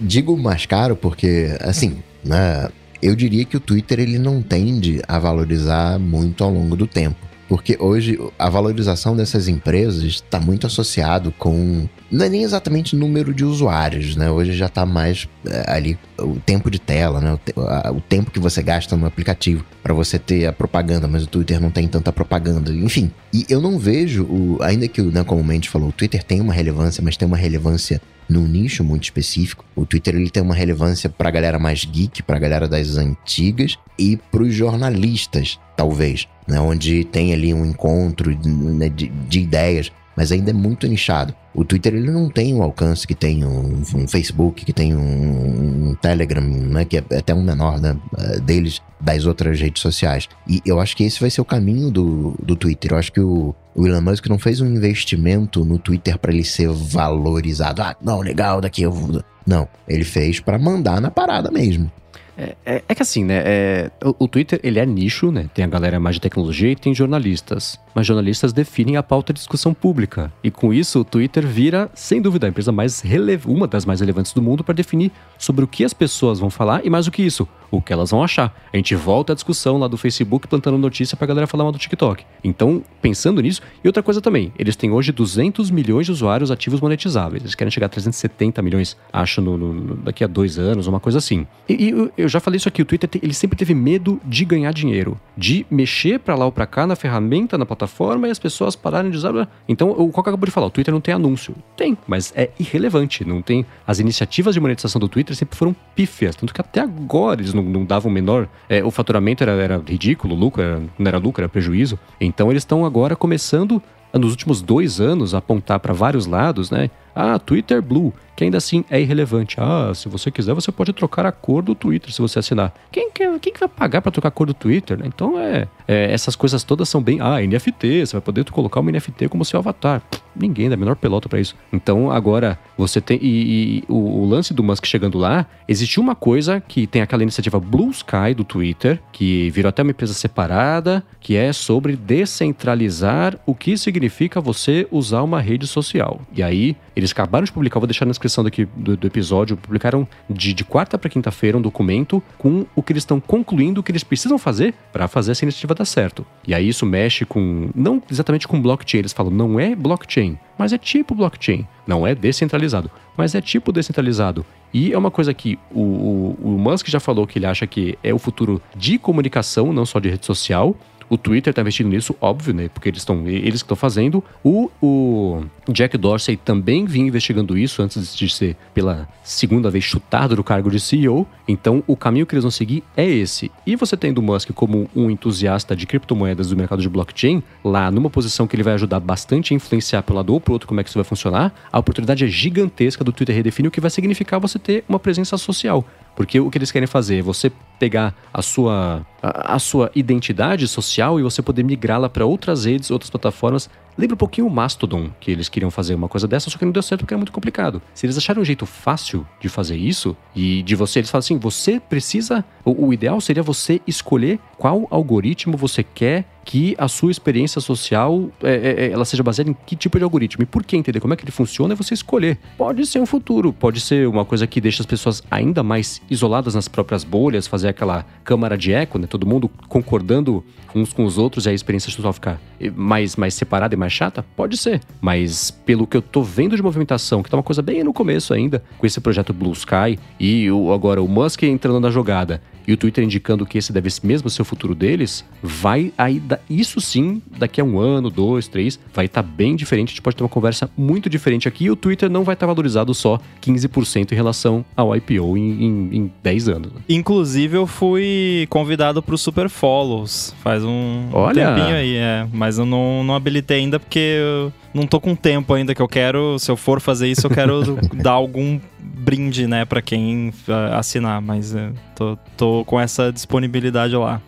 digo mais caro porque, assim, né, eu diria que o Twitter ele não tende a valorizar muito ao longo do tempo. Porque hoje a valorização dessas empresas está muito associado com. Não é nem exatamente número de usuários, né? Hoje já está mais é, ali o tempo de tela, né? O, te- a- o tempo que você gasta no aplicativo para você ter a propaganda, mas o Twitter não tem tanta propaganda. Enfim. E eu não vejo, o, ainda que, né, como o Mendes falou, o Twitter tem uma relevância, mas tem uma relevância num nicho muito específico. O Twitter ele tem uma relevância pra galera mais geek, pra galera das antigas e pros jornalistas, talvez, né? Onde tem ali um encontro né, de, de ideias, mas ainda é muito nichado. O Twitter ele não tem o alcance que tem um, um Facebook, que tem um, um Telegram, né? Que é até um menor né, eh, deles, das outras redes sociais. E eu acho que esse vai ser o caminho do, do Twitter. Eu acho que o, o Elon Musk não fez um investimento no Twitter para ele ser valorizado. Ah, não, legal, daqui eu vou. Não, ele fez para mandar na parada mesmo. É, é- é que assim, né? é, o, o Twitter, ele é nicho, né? Tem a galera mais de tecnologia e tem jornalistas. Mas jornalistas definem a pauta de discussão pública. E com isso, o Twitter vira, sem dúvida, a empresa mais uma das mais relevantes do mundo para definir sobre o que as pessoas vão falar e mais do que isso, o que elas vão achar. A gente volta à discussão lá do Facebook plantando notícia pra galera falar mal do TikTok. Então, pensando nisso, e outra coisa também, eles têm hoje 200 milhões de usuários ativos monetizáveis. Eles querem chegar a 370 milhões, acho, no, no, daqui a dois anos, uma coisa assim. E, e, eu já falei isso aqui, o Twitter ele sempre teve medo de ganhar dinheiro, de mexer para lá ou pra cá na ferramenta, na plataforma e as pessoas pararem de usar. Então, o que acabou de falar, o Twitter não tem anúncio. Tem, mas é irrelevante. Não tem. As iniciativas de monetização do Twitter sempre foram pífias, tanto que até agora eles não, não davam menor. É, o faturamento era, era ridículo, lucro era, não era lucro, era prejuízo. Então eles estão agora começando nos últimos dois anos apontar para vários lados, né? Ah, Twitter Blue, que ainda assim é irrelevante. Ah, se você quiser, você pode trocar a cor do Twitter se você assinar. Quem, quem, quem que vai pagar para trocar a cor do Twitter? Né? Então, é, é, essas coisas todas são bem. Ah, NFT, você vai poder colocar uma NFT como seu avatar. Ninguém dá a menor pelota para isso. Então, agora, você tem. E, e o, o, lance do Musk chegando lá, existe uma coisa que tem aquela iniciativa Blue Sky do Twitter, que virou até uma empresa separada, que é sobre descentralizar o que significa você usar uma rede social. E aí, eles acabaram de publicar, vou deixar na descrição daqui do, do episódio, publicaram de, de quarta para quinta-feira um documento com o que eles estão concluindo o que eles precisam fazer para fazer essa iniciativa dar certo. E aí isso mexe com, não exatamente com blockchain, eles falam, não é blockchain, mas é tipo blockchain. Não é descentralizado, mas é tipo descentralizado. E é uma coisa que o, o, o Musk já falou que ele acha que é o futuro de comunicação, não só de rede social. O Twitter está investindo nisso, óbvio, né? Porque eles estão eles estão fazendo. O, o Jack Dorsey também vinha investigando isso antes de ser pela segunda vez chutado do cargo de CEO. Então, o caminho que eles vão seguir é esse. E você tendo o Musk como um entusiasta de criptomoedas do mercado de blockchain, lá numa posição que ele vai ajudar bastante a influenciar pelo lado ou pro outro como é que isso vai funcionar, a oportunidade é gigantesca do Twitter redefinir o que vai significar você ter uma presença social. Porque o que eles querem fazer é você pegar a sua, a, a sua identidade social e você poder migrá-la para outras redes, outras plataformas Lembra um pouquinho o Mastodon, que eles queriam fazer uma coisa dessa, só que não deu certo porque era muito complicado. Se eles acharam um jeito fácil de fazer isso, e de você, eles falam assim: você precisa. O, o ideal seria você escolher qual algoritmo você quer que a sua experiência social é, é, é, ela seja baseada em que tipo de algoritmo. E por que entender como é que ele funciona é você escolher. Pode ser um futuro, pode ser uma coisa que deixa as pessoas ainda mais isoladas nas próprias bolhas, fazer aquela câmara de eco, né? Todo mundo concordando uns com os outros e a experiência social ficar mais, mais separada e mais chata? Pode ser. Mas pelo que eu tô vendo de movimentação, que tá uma coisa bem no começo ainda, com esse projeto Blue Sky e o, agora o Musk entrando na jogada e o Twitter indicando que esse deve mesmo ser o futuro deles, vai aí, isso sim, daqui a um ano, dois, três, vai estar tá bem diferente. A gente pode ter uma conversa muito diferente aqui e o Twitter não vai estar tá valorizado só 15% em relação ao IPO em, em, em 10 anos. Né? Inclusive, eu fui convidado para o Super Follows faz um Olha. tempinho aí, é. Mas eu não, não habilitei ainda porque eu não tô com tempo ainda que eu quero. Se eu for fazer isso, eu quero dar algum brinde, né, para quem uh, assinar. Mas uh, tô, tô com essa disponibilidade lá.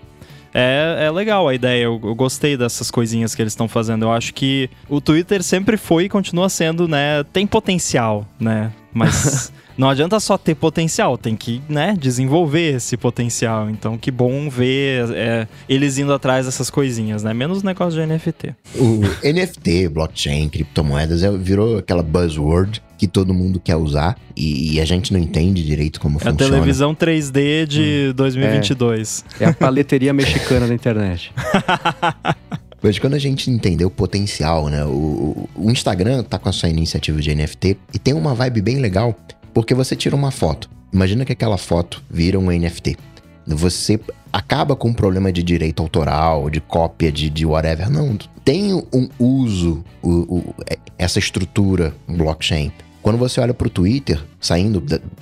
É, é legal a ideia, eu, eu gostei dessas coisinhas que eles estão fazendo. Eu acho que o Twitter sempre foi e continua sendo, né? Tem potencial, né? Mas não adianta só ter potencial, tem que, né, desenvolver esse potencial. Então, que bom ver é, eles indo atrás dessas coisinhas, né? Menos o negócio de NFT. O NFT, blockchain, criptomoedas, é, virou aquela buzzword que todo mundo quer usar e, e, a gente não entende direito como é funciona. É a televisão 3D de hum. 2022. É, é a paleteria mexicana da internet. Mas quando a gente entender o potencial, né? O, o Instagram tá com a sua iniciativa de NFT e tem uma vibe bem legal, porque você tira uma foto. Imagina que aquela foto vira um NFT. Você acaba com um problema de direito autoral, de cópia, de, de whatever. Não, tem um uso, o, o, essa estrutura blockchain. Quando você olha para o Twitter, saindo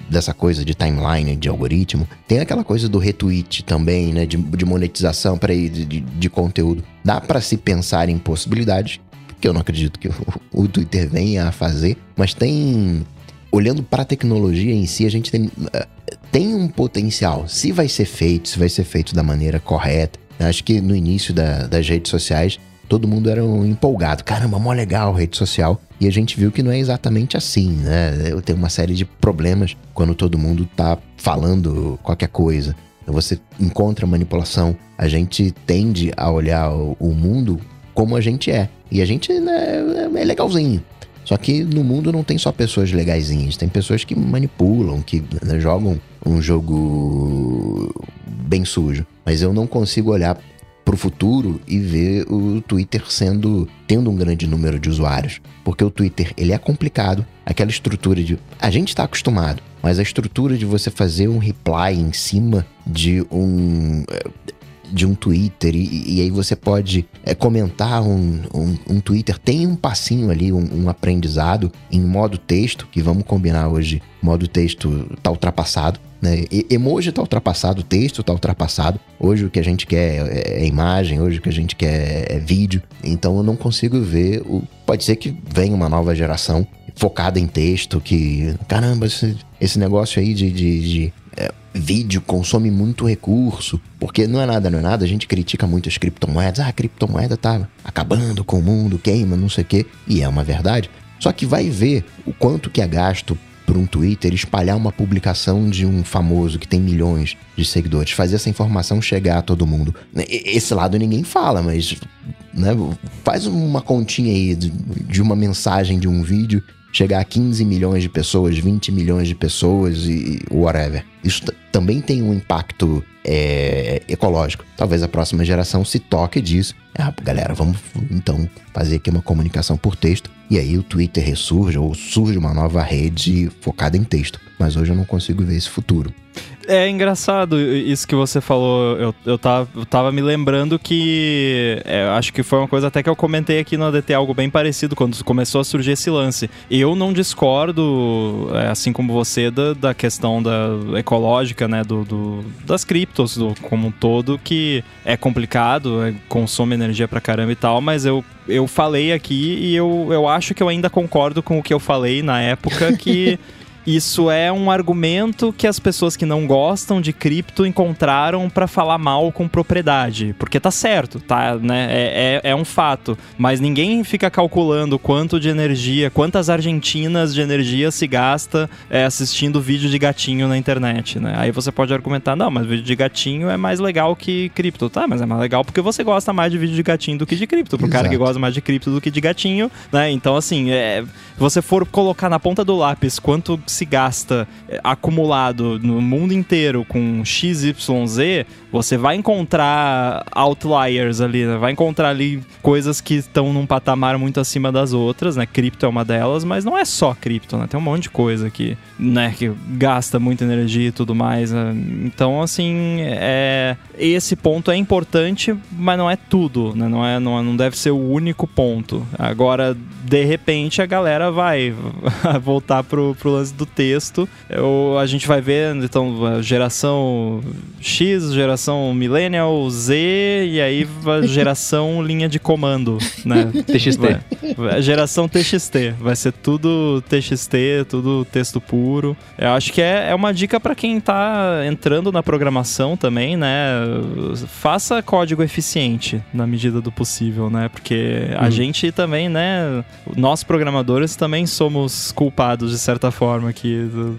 dessa coisa de timeline, de algoritmo, tem aquela coisa do retweet também, né? De, de monetização para de, de, de conteúdo. Dá para se pensar em possibilidades, que eu não acredito que o, o Twitter venha a fazer, mas tem olhando para a tecnologia em si, a gente tem, eh, tem um potencial. Se vai ser feito, se vai ser feito da maneira correta. Acho que no início da, das redes sociais, todo mundo era um empolgado. Caramba, mó legal rede social. E a gente viu que não é exatamente assim, né? Eu tenho uma série de problemas quando todo mundo tá falando qualquer coisa. Você encontra manipulação. A gente tende a olhar o mundo como a gente é. E a gente né, é legalzinho. Só que no mundo não tem só pessoas legaisinhas, tem pessoas que manipulam, que né, jogam um jogo bem sujo. Mas eu não consigo olhar para o futuro e ver o Twitter sendo tendo um grande número de usuários, porque o Twitter ele é complicado, aquela estrutura de a gente está acostumado, mas a estrutura de você fazer um reply em cima de um de um Twitter e, e aí você pode é, comentar um, um, um, Twitter. Tem um passinho ali, um, um, aprendizado em modo texto, que vamos combinar hoje, modo texto tá ultrapassado. Né? E, emoji tá ultrapassado, texto tá ultrapassado. Hoje o que a gente quer é, é imagem, hoje o que a gente quer é vídeo. Então eu não consigo ver o. Pode ser que venha uma nova geração focada em texto, que. Caramba, esse, esse negócio aí de, de, de é, vídeo consome muito recurso, porque não é nada, não é nada, a gente critica muito as criptomoedas, ah, a criptomoeda tá acabando com o mundo, queima, não sei o quê, e é uma verdade. Só que vai ver o quanto que é gasto por um Twitter espalhar uma publicação de um famoso que tem milhões de seguidores, fazer essa informação chegar a todo mundo. Esse lado ninguém fala, mas né, faz uma continha aí de, de uma mensagem de um vídeo chegar a 15 milhões de pessoas, 20 milhões de pessoas e whatever. Isso também tem um impacto é, ecológico. Talvez a próxima geração se toque disso. Ah, galera, vamos então fazer aqui uma comunicação por texto. E aí o Twitter ressurge ou surge uma nova rede focada em texto. Mas hoje eu não consigo ver esse futuro. É engraçado isso que você falou. Eu, eu, tava, eu tava me lembrando que. É, acho que foi uma coisa até que eu comentei aqui no ADT, algo bem parecido, quando começou a surgir esse lance. Eu não discordo, é, assim como você, da, da questão da ecológica, né? Do, do das criptos do, como um todo, que é complicado, é, consome energia pra caramba e tal, mas eu eu falei aqui e eu, eu acho que eu ainda concordo com o que eu falei na época que Isso é um argumento que as pessoas que não gostam de cripto encontraram para falar mal com propriedade. Porque tá certo, tá, né? É, é, é, um fato. Mas ninguém fica calculando quanto de energia, quantas argentinas de energia se gasta é, assistindo vídeo de gatinho na internet, né? Aí você pode argumentar, não, mas vídeo de gatinho é mais legal que cripto. Tá, mas é mais legal porque você gosta mais de vídeo de gatinho do que de cripto. Pro Exato. cara que gosta mais de cripto do que de gatinho, né? Então, assim, é, se você for colocar na ponta do lápis quanto se gasta é, acumulado no mundo inteiro com XYZ, você vai encontrar outliers ali, né? vai encontrar ali coisas que estão num patamar muito acima das outras, né? Cripto é uma delas, mas não é só cripto, né? Tem um monte de coisa que, né, que gasta muita energia e tudo mais. Né? Então, assim, é, esse ponto é importante, mas não é tudo, né? Não, é, não, não deve ser o único ponto. Agora, de repente, a galera vai voltar pro, pro lance do texto. Eu, a gente vai ver, então, geração X, geração Millennial, Z, e aí geração linha de comando, né? TXT. Vai, geração TXT. Vai ser tudo TXT, tudo texto puro. Eu acho que é, é uma dica para quem tá entrando na programação também, né? Faça código eficiente na medida do possível, né? Porque a hum. gente também, né? Nós programadores também somos culpados de certa forma que o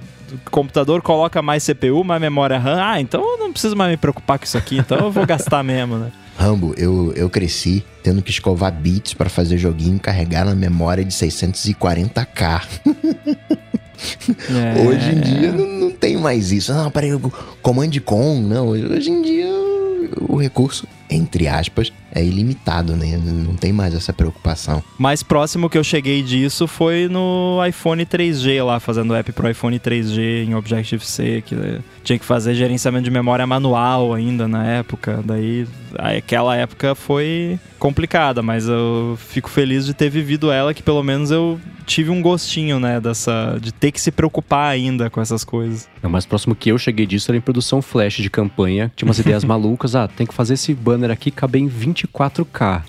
computador coloca mais CPU, mais memória RAM. Ah, então eu não preciso mais me preocupar com isso aqui, então eu vou gastar mesmo, né? Rambo, eu, eu cresci tendo que escovar bits para fazer joguinho carregar na memória de 640k. É... Hoje em dia não, não tem mais isso. Não, peraí, Command Com, não. Hoje em dia o recurso entre aspas, é ilimitado, né? Não tem mais essa preocupação. Mais próximo que eu cheguei disso foi no iPhone 3G lá, fazendo app pro iPhone 3G em Objective-C, que tinha que fazer gerenciamento de memória manual ainda na época. Daí, aquela época foi complicada, mas eu fico feliz de ter vivido ela, que pelo menos eu tive um gostinho, né, dessa de ter que se preocupar ainda com essas coisas. O mais próximo que eu cheguei disso era em produção flash de campanha. Tinha umas ideias malucas, ah, tem que fazer esse banner aqui caber em 24K.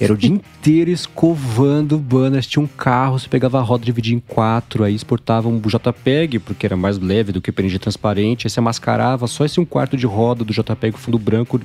Era o dia inteiro escovando banners. Tinha um carro, você pegava a roda, dividia em quatro, aí exportava um JPEG, porque era mais leve do que o PNG transparente, aí você mascarava só esse um quarto de roda do JPEG, fundo branco,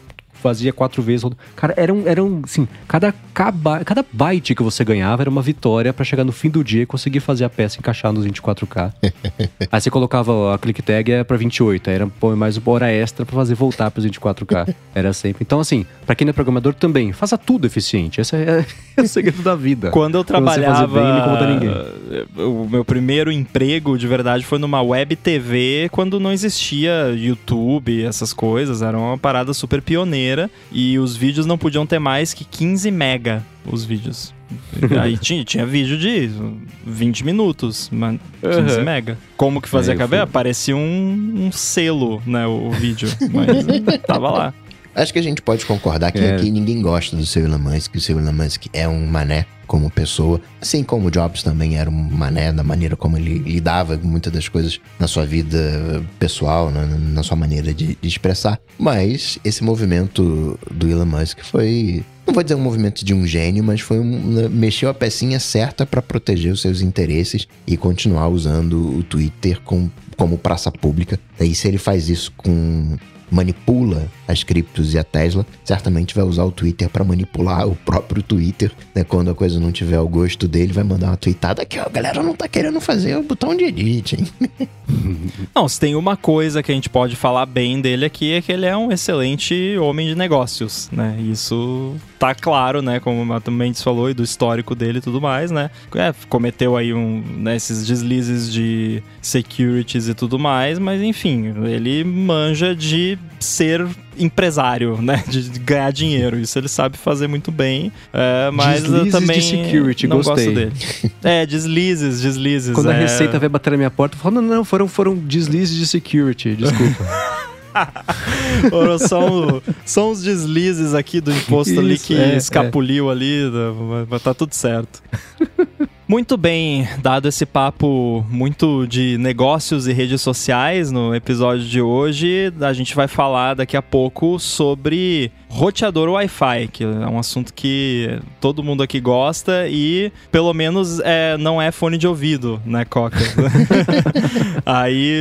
fazia quatro vezes. Cara, era um, era um assim, cada, cada, cada byte que você ganhava era uma vitória para chegar no fim do dia e conseguir fazer a peça encaixar nos 24K. Aí você colocava a click tag é para 28, aí era põe mais uma hora extra para fazer voltar para 24K. Era sempre. Então assim, para quem não é programador também, faça tudo eficiente. Esse é, é o segredo da vida. Quando eu trabalhava, bem, o meu primeiro emprego de verdade foi numa web TV quando não existia YouTube, essas coisas, era uma parada super pioneira e os vídeos não podiam ter mais que 15 mega os vídeos. Aí tinha, tinha vídeo de 20 minutos, 15 uhum. mega. Como que fazia a cabeça? Parecia um, um, selo, né, o, o vídeo. Mas tava lá. Acho que a gente pode concordar que é. aqui ninguém gosta do seu Elon Musk, que o seu Elon Musk é um mané como pessoa, assim como o Jobs também era um mané da maneira como ele lidava com muitas das coisas na sua vida pessoal, na, na sua maneira de, de, expressar. Mas esse movimento do Elon Musk foi, não vou dizer um movimento de um gênio, mas foi um, mexeu a pecinha certa para proteger os seus interesses e continuar usando o Twitter com, como praça pública. E se ele faz isso com manipula as criptos e a Tesla, certamente vai usar o Twitter para manipular o próprio Twitter, né? Quando a coisa não tiver o gosto dele, vai mandar uma tweetada ó, a galera não tá querendo fazer o botão de edit, hein? não, se tem uma coisa que a gente pode falar bem dele aqui é que ele é um excelente homem de negócios, né? Isso tá claro, né? Como o Mato Mendes falou, e do histórico dele e tudo mais, né? É, cometeu aí um, né, esses deslizes de securities e tudo mais, mas enfim, ele manja de ser empresário, né? De ganhar dinheiro. Isso ele sabe fazer muito bem. É, mas deslizes eu também de security, não gostei. gosto dele. É, deslizes, deslizes. Quando é... a Receita veio bater na minha porta, eu falo, não, não, foram, foram deslizes de security, desculpa. são, são os deslizes aqui do imposto Isso, ali que é, escapuliu é. ali, mas tá tudo certo. Muito bem, dado esse papo muito de negócios e redes sociais no episódio de hoje, a gente vai falar daqui a pouco sobre roteador Wi-Fi, que é um assunto que todo mundo aqui gosta e pelo menos é, não é fone de ouvido, né, Coca? Aí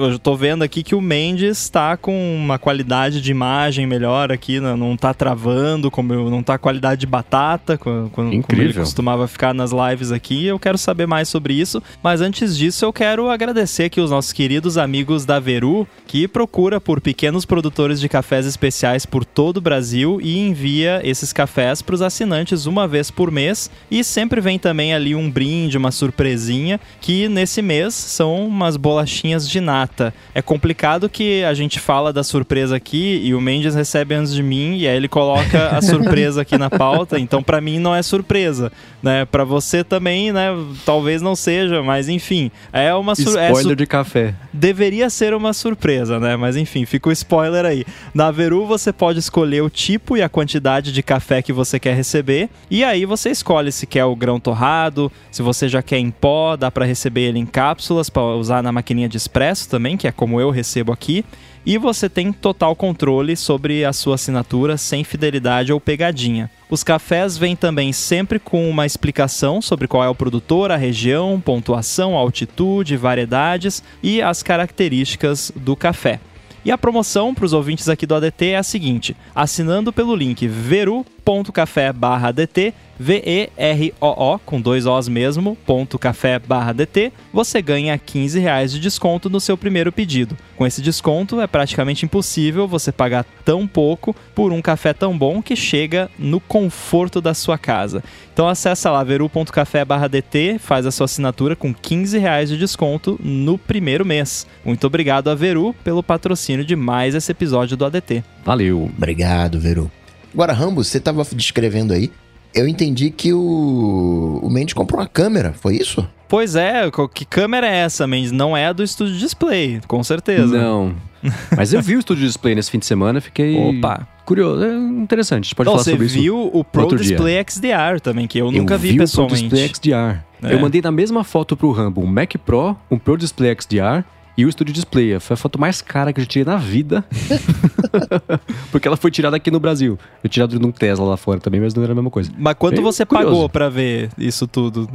eu tô vendo aqui que o Mendes está com uma qualidade de imagem melhor aqui, né? não tá travando, como não tá qualidade de batata, como, como ele costumava ficar nas lives aqui. Eu quero saber mais sobre isso, mas antes disso eu quero agradecer aqui os nossos queridos amigos da Veru, que procura por pequenos produtores de cafés especiais por todo o Brasil e envia esses cafés para os assinantes uma vez por mês e sempre vem também ali um brinde, uma surpresinha, que nesse mês são umas bolachinhas de nata. É complicado que a gente fala da surpresa aqui e o Mendes recebe antes de mim e aí ele coloca a surpresa aqui na pauta, então para mim não é surpresa, né? Para você você também, né? Talvez não seja, mas enfim. É uma surpresa. Spoiler é de café. Deveria ser uma surpresa, né? Mas enfim, fica o spoiler aí. Na Veru você pode escolher o tipo e a quantidade de café que você quer receber. E aí você escolhe se quer o grão torrado, se você já quer em pó, dá para receber ele em cápsulas para usar na maquininha de expresso também, que é como eu recebo aqui e você tem total controle sobre a sua assinatura sem fidelidade ou pegadinha. Os cafés vêm também sempre com uma explicação sobre qual é o produtor, a região, pontuação, altitude, variedades e as características do café. E a promoção para os ouvintes aqui do ADT é a seguinte: assinando pelo link veru.café/adt V-E-R-O-O, com dois Os mesmo, ponto café barra DT, você ganha 15 reais de desconto no seu primeiro pedido. Com esse desconto, é praticamente impossível você pagar tão pouco por um café tão bom que chega no conforto da sua casa. Então acessa lá veru.café barra DT, faz a sua assinatura com 15 reais de desconto no primeiro mês. Muito obrigado a Veru pelo patrocínio de mais esse episódio do ADT. Valeu. Obrigado, Veru. Agora, Rambo, você estava descrevendo aí eu entendi que o, o Mendes comprou uma câmera, foi isso? Pois é, que câmera é essa, Mendes? Não é a do estúdio display, com certeza. Não. Mas eu vi o estúdio display nesse fim de semana, fiquei. Opa! Curioso, é interessante. A gente pode falar sobre isso. Você viu o Pro Display dia. XDR também, que eu, eu nunca vi, vi pessoalmente. O Pro Display XDR. É. Eu mandei na mesma foto pro Rambo um Mac Pro, um Pro Display XDR e o Studio Display. Foi a foto mais cara que eu tirei na vida. Porque ela foi tirada aqui no Brasil. Eu tirado num Tesla lá fora também, mas não era a mesma coisa. Mas quanto Bem você curioso. pagou pra ver isso tudo?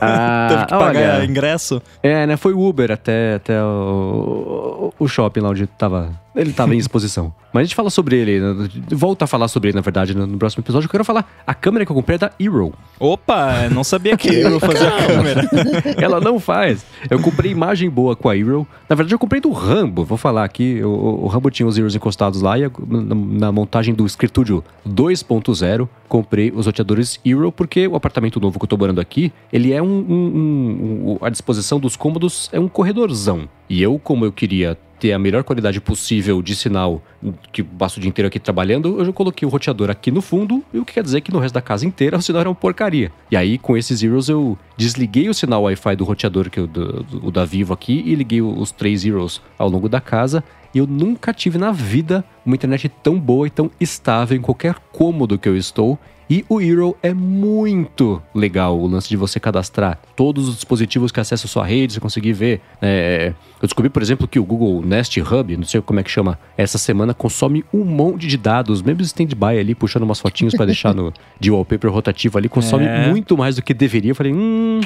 Ah, Teve que pagar olha, ingresso? É, né? Foi Uber até, até o, o shopping lá onde tava Ele tava em exposição. Mas a gente fala sobre ele, né? volta a falar sobre ele, na verdade, no próximo episódio. Eu quero falar, a câmera que eu comprei é da Hero. Opa, não sabia que a Hero fazia a câmera. Ela não faz. Eu comprei imagem boa com a Hero. Na verdade, eu comprei do Rambo. Vou falar aqui. O, o Rambo tinha os Heroes encostados lá e na, na montagem do Escritudio 2.0 comprei os roteadores Hero porque o apartamento novo que eu tô morando aqui, ele é um, um, um, a disposição dos cômodos é um corredorzão. E eu, como eu queria ter a melhor qualidade possível de sinal, que passo o dia inteiro aqui trabalhando, eu já coloquei o roteador aqui no fundo, e o que quer dizer que no resto da casa inteira o sinal era uma porcaria. E aí, com esses Zeros, eu desliguei o sinal Wi-Fi do roteador, que é o, do, o da Vivo aqui, e liguei os três Zeros ao longo da casa. E eu nunca tive na vida uma internet tão boa e tão estável em qualquer cômodo que eu estou. E o Hero é muito legal, o lance de você cadastrar todos os dispositivos que acessam sua rede, você conseguir ver. É... Eu descobri, por exemplo, que o Google Nest Hub, não sei como é que chama, essa semana consome um monte de dados, mesmo stand-by ali, puxando umas fotinhos para deixar no de wallpaper rotativo ali, consome é. muito mais do que deveria. Eu falei, hum,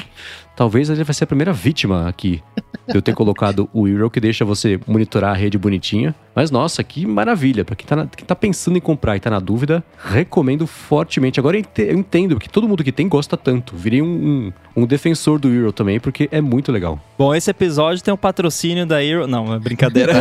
talvez ele vai ser a primeira vítima aqui de eu ter colocado o Hero, que deixa você monitorar a rede bonitinha. Mas nossa, que maravilha. Para quem, tá quem tá pensando em comprar e tá na dúvida, recomendo fortemente. Agora eu entendo, porque todo mundo que tem gosta tanto. Virei um, um, um defensor do Hero também, porque é muito legal. Bom, esse episódio tem o patrocínio da Hero. Não, é brincadeira.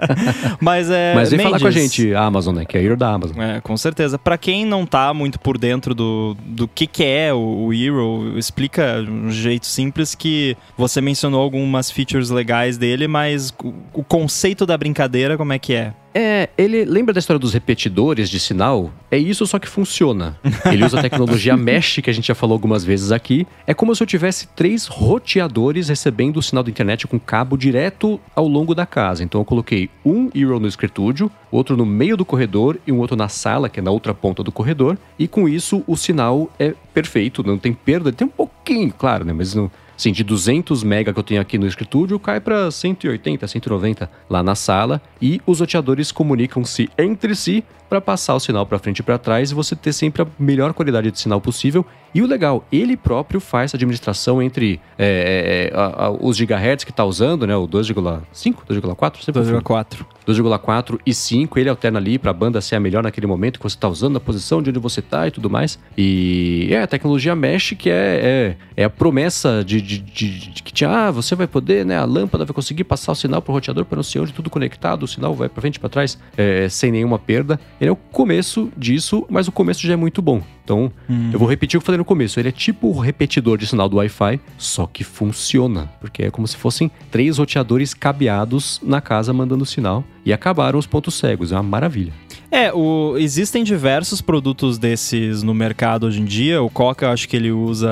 Mas é. Mas vem Mendes. falar com a gente, a Amazon, né? Que é a Hero da Amazon. É, com certeza. Para quem não tá muito por dentro do, do que, que é o, o Hero, explica de um jeito simples que você mencionou algumas features legais dele, mas o, o conceito da brincadeira como é que é? É, ele lembra da história dos repetidores de sinal? É isso, só que funciona. Ele usa a tecnologia mesh, que a gente já falou algumas vezes aqui. É como se eu tivesse três roteadores recebendo o sinal da internet com cabo direto ao longo da casa. Então eu coloquei um Eero no escritúdio, outro no meio do corredor e um outro na sala, que é na outra ponta do corredor. E com isso o sinal é perfeito, não tem perda. Tem um pouquinho, claro, né? Mas não Sim, de 200 mega que eu tenho aqui no escritório, cai para 180, 190 lá na sala e os roteadores comunicam-se entre si para passar o sinal para frente e para trás e você ter sempre a melhor qualidade de sinal possível. E o legal, ele próprio faz a administração entre é, é, a, a, os gigahertz que está usando, né, o 2,5, 2,4? 2,4. 2,4 e 5, ele alterna ali para a banda ser a melhor naquele momento que você está usando, a posição de onde você está e tudo mais. E é a tecnologia mesh que é, é, é a promessa de, de, de, de, que tinha, ah, você vai poder, né, a lâmpada vai conseguir passar o sinal para o roteador para não ser onde tudo conectado, o sinal vai para frente e para trás é, sem nenhuma perda. Ele é o começo disso, mas o começo já é muito bom. Então, hum. eu vou repetir o que eu falei no começo. Ele é tipo o repetidor de sinal do Wi-Fi, só que funciona. Porque é como se fossem três roteadores cabeados na casa mandando sinal. E acabaram os pontos cegos. É uma maravilha. É, o, existem diversos produtos desses no mercado hoje em dia. O Coca, acho que ele usa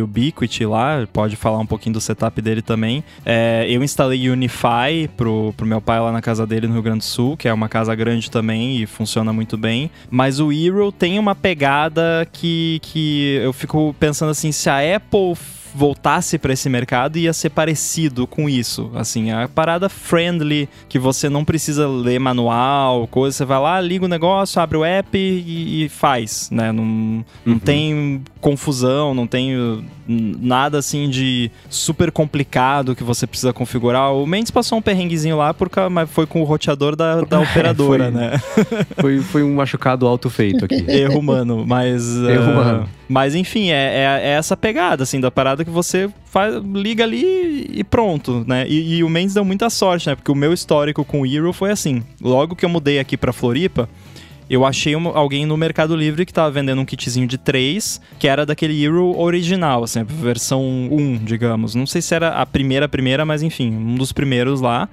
Ubiquiti lá, pode falar um pouquinho do setup dele também. É, eu instalei Unify pro, pro meu pai lá na casa dele no Rio Grande do Sul, que é uma casa grande também e funciona muito bem. Mas o Hero tem uma pegada que, que eu fico pensando assim, se a Apple voltasse para esse mercado ia ser parecido com isso. Assim, a parada friendly, que você não precisa ler manual, coisa, você vai lá, liga o negócio, abre o app e, e faz, né? Não, não uhum. tem confusão, não tem nada assim de super complicado que você precisa configurar. O Mendes passou um perrenguezinho lá, porque, mas foi com o roteador da, da operadora, foi, né? foi, foi um machucado alto feito aqui. Erro humano, mas. Erro humano. Uh, mas enfim, é, é, é, essa pegada, assim, da parada que você faz, liga ali e pronto, né? E, e o Mendes deu muita sorte, né? Porque o meu histórico com o Hero foi assim. Logo que eu mudei aqui pra Floripa, eu achei uma, alguém no Mercado Livre que tava vendendo um kitzinho de 3, que era daquele Hero original, assim, versão 1, digamos. Não sei se era a primeira, primeira, mas enfim, um dos primeiros lá.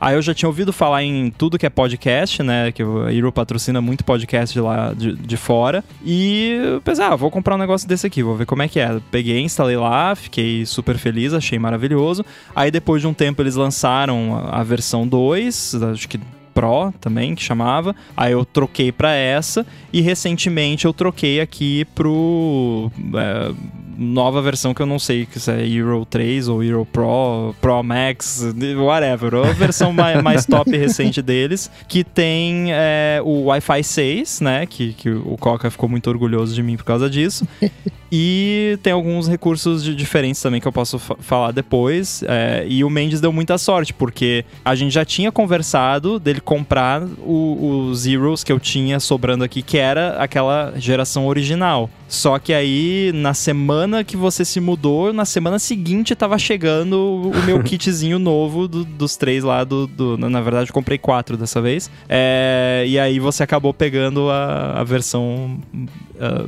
Aí eu já tinha ouvido falar em tudo que é podcast, né? Que a Hero patrocina muito podcast de lá de, de fora. E eu pensei, ah, vou comprar um negócio desse aqui, vou ver como é que é. Peguei, instalei lá, fiquei super feliz, achei maravilhoso. Aí depois de um tempo eles lançaram a, a versão 2, acho que Pro também, que chamava. Aí eu troquei para essa e recentemente eu troquei aqui pro é, nova versão que eu não sei se é Euro 3 ou Euro Pro, Pro Max, whatever. A versão mais, mais top recente deles, que tem é, o Wi-Fi 6, né? Que, que o Coca ficou muito orgulhoso de mim por causa disso. E tem alguns recursos de- diferentes também que eu posso fa- falar depois. É, e o Mendes deu muita sorte, porque a gente já tinha conversado dele comprar os Zeros que eu tinha sobrando aqui, que era aquela geração original. Só que aí, na semana que você se mudou, na semana seguinte tava chegando o meu kitzinho novo do- dos três lá do, do- Na verdade, eu comprei quatro dessa vez. É, e aí você acabou pegando a, a versão.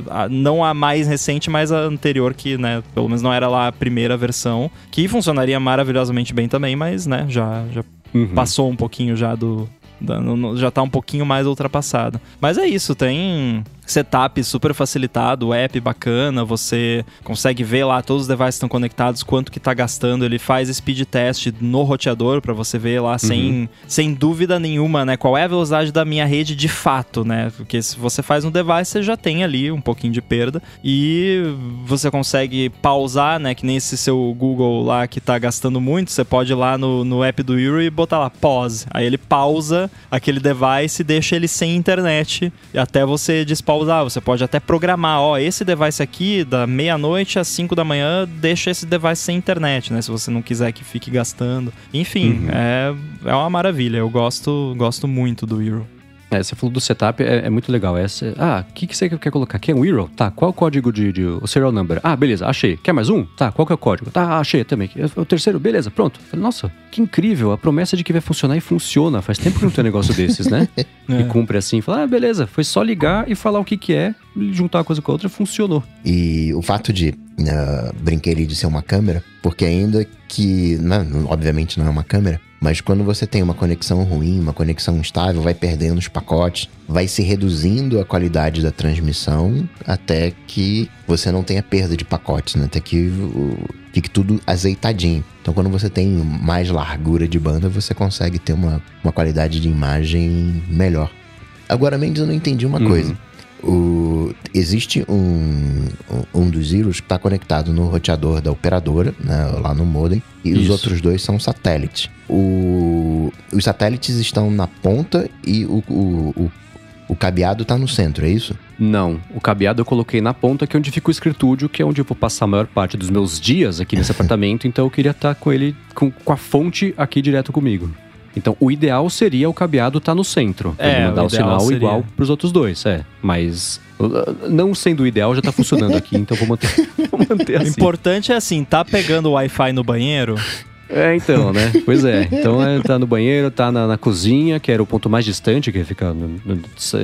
a- a- não a mais recente, mas a anterior, que, né, pelo menos não era lá a primeira versão. Que funcionaria maravilhosamente bem também, mas, né, já, já Uhum. passou um pouquinho já do. já tá um pouquinho mais ultrapassado. Mas é isso, tem setup super facilitado, app bacana, você consegue ver lá todos os devices estão conectados, quanto que tá gastando, ele faz speed test no roteador para você ver lá sem, sem dúvida nenhuma, né, qual é a velocidade da minha rede de fato, né? Porque se você faz um device, você já tem ali um pouquinho de perda e você consegue pausar, né, que nem esse seu Google lá que tá gastando muito, você pode ir lá no, no app do Euro e botar lá pause. Aí ele pausa aquele device e deixa ele sem internet até você despausar. Você pode até programar, ó, esse device aqui da meia-noite às 5 da manhã, deixa esse device sem internet, né, se você não quiser que fique gastando. Enfim, Uhum. é, é uma maravilha. Eu gosto, gosto muito do Euro. É, você falou do setup, é, é muito legal. Essa, ah, o que, que você quer colocar? Quer um Euro? Tá, qual o código de, de- o serial number? Ah, beleza, achei. Quer mais um? Tá, qual que é o código? Tá, achei também. O terceiro, beleza, pronto. Falei, Nossa, que incrível, a promessa de que vai funcionar e funciona. Faz tempo que não tem um negócio desses, né? E cumpre assim, fala, ah, beleza, foi só ligar e falar o que que é, juntar uma coisa com a outra, funcionou. E o fato de né, brinquei ali de ser uma câmera, porque ainda que, né, não- obviamente não é uma câmera, mas quando você tem uma conexão ruim, uma conexão instável, vai perdendo os pacotes, vai se reduzindo a qualidade da transmissão até que você não tenha perda de pacotes, né? Até que fique tudo azeitadinho. Então, quando você tem mais largura de banda, você consegue ter uma, uma qualidade de imagem melhor. Agora, Mendes, eu não entendi uma Uhum. coisa. O- existe um, um dos que está conectado no roteador da operadora, né, lá no modem, e os Isso. outros dois são satélites. O- os satélites estão na ponta e o, o, o, o cabeado está no centro, é isso? Não, o cabeado eu coloquei na ponta, que é onde fica o escritúdio, que é onde eu vou passar a maior parte dos meus dias aqui nesse apartamento, então eu queria estar com ele, com, com a fonte aqui direto comigo. Então, o ideal seria o cabeado estar no centro, pra É, ele mandar o o, sinal seria. igual pros outros dois, é. Mas, uh, não sendo o ideal, já tá funcionando aqui, então vou manter, vou manter O assim. importante é assim, tá pegando o Wi-Fi no banheiro, É, então, né? Pois é. Então, é, tá no banheiro, tá na, na cozinha, que era o ponto mais distante, que fica. no- no-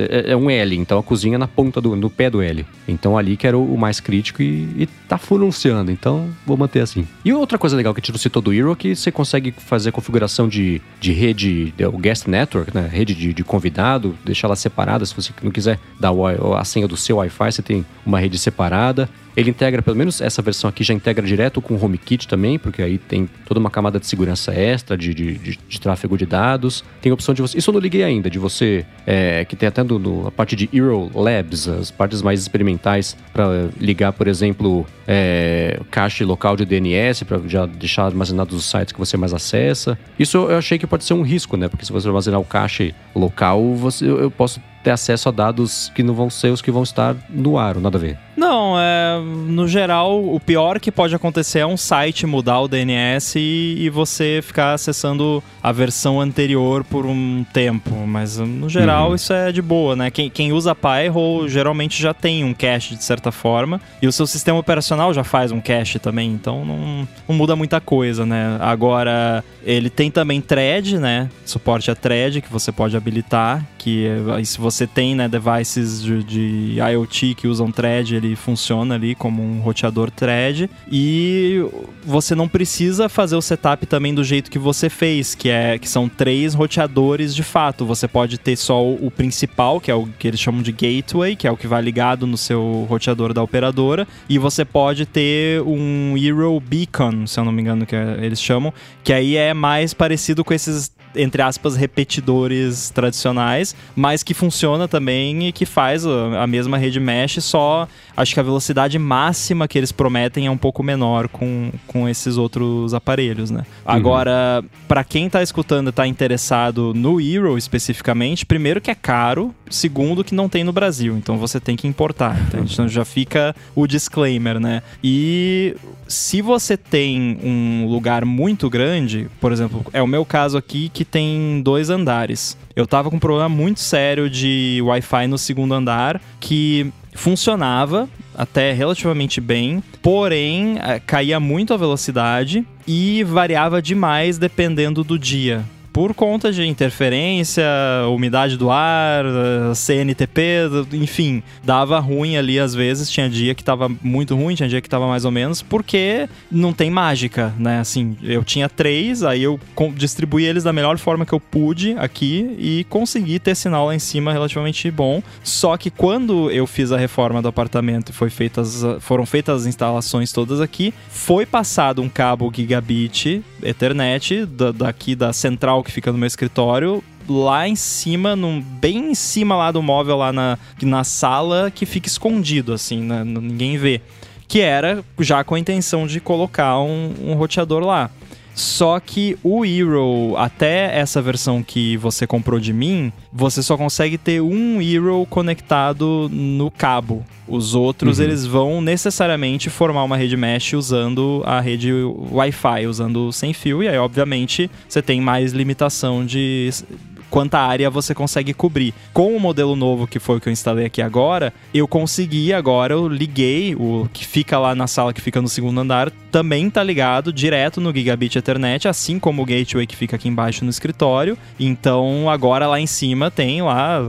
é, é um L, então a cozinha é na ponta do no pé do L. Então, ali que era o, o mais crítico e, e tá funcionando. Então, vou manter assim. E outra coisa legal que a gente não citou do Hero é que você consegue fazer a configuração de, de rede, o guest network, né? Rede de, de convidado, deixar ela separada. Se você não quiser dar o a senha do seu Wi-Fi, você tem uma rede separada. Ele integra, pelo menos essa versão aqui já integra direto com o HomeKit também, porque aí tem toda uma camada de segurança extra, de, de, de- de tráfego de dados. Tem a opção de você. Isso eu não liguei ainda, de você. é, que tem até no, no- a parte de Euro Labs, as partes mais experimentais, para ligar, por exemplo, é, cache local de DNS, para já deixar armazenados os sites que você mais acessa. Isso eu achei que pode ser um risco, né? Porque se você armazenar o cache local, você, eu eu posso ter acesso a dados que não vão ser os que vão estar no ar, nada a ver. Não, é, no geral, o pior que pode acontecer é um site mudar o DNS e, e você ficar acessando a versão anterior por um tempo. Mas no geral Uhum. isso é de boa, né? Quem, quem usa Pyro geralmente já tem um cache de certa forma. E o seu sistema operacional já faz um cache também, então não, não muda muita coisa, né? Agora, ele tem também thread, né? Suporte a thread que você pode habilitar. Que aí se você tem né, devices de, de IoT que usam thread, ele funciona ali como um roteador thread. E você não precisa fazer o setup também do jeito que você fez, que é que são três roteadores de fato. Você pode ter só o, o principal, que é o que eles chamam de gateway, que é o que vai ligado no seu roteador da operadora, e você pode ter um Eero Beacon, se eu não me engano, que é- eles chamam, que aí é mais parecido com esses entre aspas, repetidores tradicionais, mas que funciona também e que faz a mesma rede mesh, só acho que a velocidade máxima que eles prometem é um pouco menor com, com esses outros aparelhos, né? Agora, para quem tá escutando e tá interessado no Hero especificamente, primeiro que é caro, segundo que não tem no Brasil, então você tem que importar. Então já fica o disclaimer, né? E se você tem um lugar muito grande, por exemplo, é o meu caso aqui que tem dois andares. Eu tava com um problema muito sério de Wi-Fi no segundo andar que funcionava até relativamente bem, porém eh, caía muito a velocidade e variava demais dependendo do dia por conta de interferência, umidade do ar, CNTP, enfim, dava ruim ali às vezes. Tinha dia que tava muito ruim, tinha dia que tava mais ou menos, porque não tem mágica, né? Assim, eu tinha três, aí eu distribuí eles da melhor forma que eu pude aqui e consegui ter sinal lá em cima relativamente bom. Só que quando eu fiz a reforma do apartamento e foi feitas, foram feitas as instalações todas aqui, foi passado um cabo gigabit Ethernet da, daqui da central que fica no meu escritório lá em cima, num, bem em cima lá do móvel, lá na, na sala, que fica escondido, assim, né? ninguém vê. Que era já com a intenção de colocar um, um roteador lá. Só que o Hero, até essa versão que você comprou de mim, você só consegue ter um Hero conectado no cabo. Os outros, uhum. eles vão necessariamente formar uma rede mesh usando a rede Wi-Fi, usando sem fio. E aí, obviamente, você tem mais limitação de quanta área você consegue cobrir. Com o modelo novo, que foi o que eu instalei aqui agora, eu consegui agora, eu liguei o que fica lá na sala que fica no segundo andar, também tá ligado direto no Gigabit Ethernet, assim como o gateway que fica aqui embaixo no escritório. Então agora lá em cima tem lá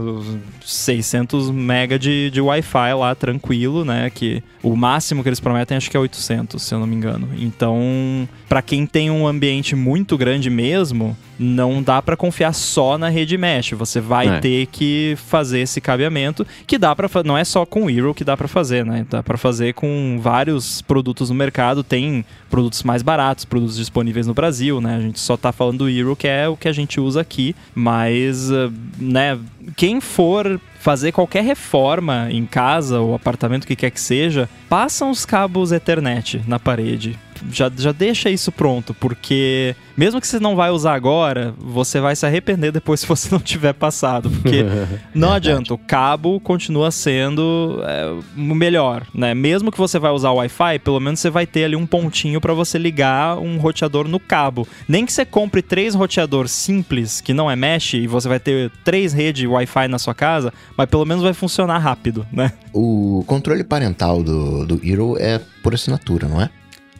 600 mega de, de Wi-Fi lá tranquilo, né? Que o máximo que eles prometem acho que é 800, se eu não me engano. Então, para quem tem um ambiente muito grande mesmo, não dá para confiar só na rede mesh. Você vai é. ter que fazer esse cabeamento, que dá para não é só com o Hero que dá para fazer, né? Dá para fazer com vários produtos no mercado. Tem produtos mais baratos, produtos disponíveis no Brasil, né? A gente só tá falando do Euro, que é o que a gente usa aqui, mas, eh, né, quem for fazer qualquer reforma em casa ou apartamento que quer que seja, passam os cabos Ethernet na parede já, já deixa isso pronto, porque mesmo que você não vai usar agora, você vai se arrepender depois se você não tiver passado, porque não adianta, o cabo continua sendo é, o melhor, né? Mesmo que você vai usar o Wi-Fi, pelo menos você vai ter ali um pontinho para você ligar um roteador no cabo. Nem que você compre três roteadores simples, que não é mesh, e você vai ter três redes Wi-Fi na sua casa, mas pelo menos vai funcionar rápido, né? O controle parental do, do Hero é por assinatura, não é?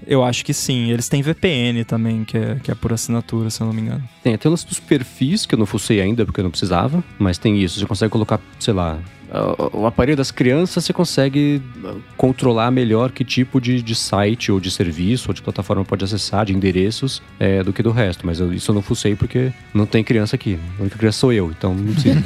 Eu acho que sim. Eles têm VPN também, que é, que é por assinatura, se eu não me engano. Tem até o lance dos perfis, que eu não fucei ainda, porque eu não precisava. Mas tem isso. Você consegue colocar, sei lá, o aparelho das crianças você consegue uh, controlar melhor que tipo de, de site ou de serviço ou de plataforma pode acessar, de endereços, é, do que do resto. Mas eu, isso eu não fucei porque não tem criança aqui. A única criança sou eu, então não precisa.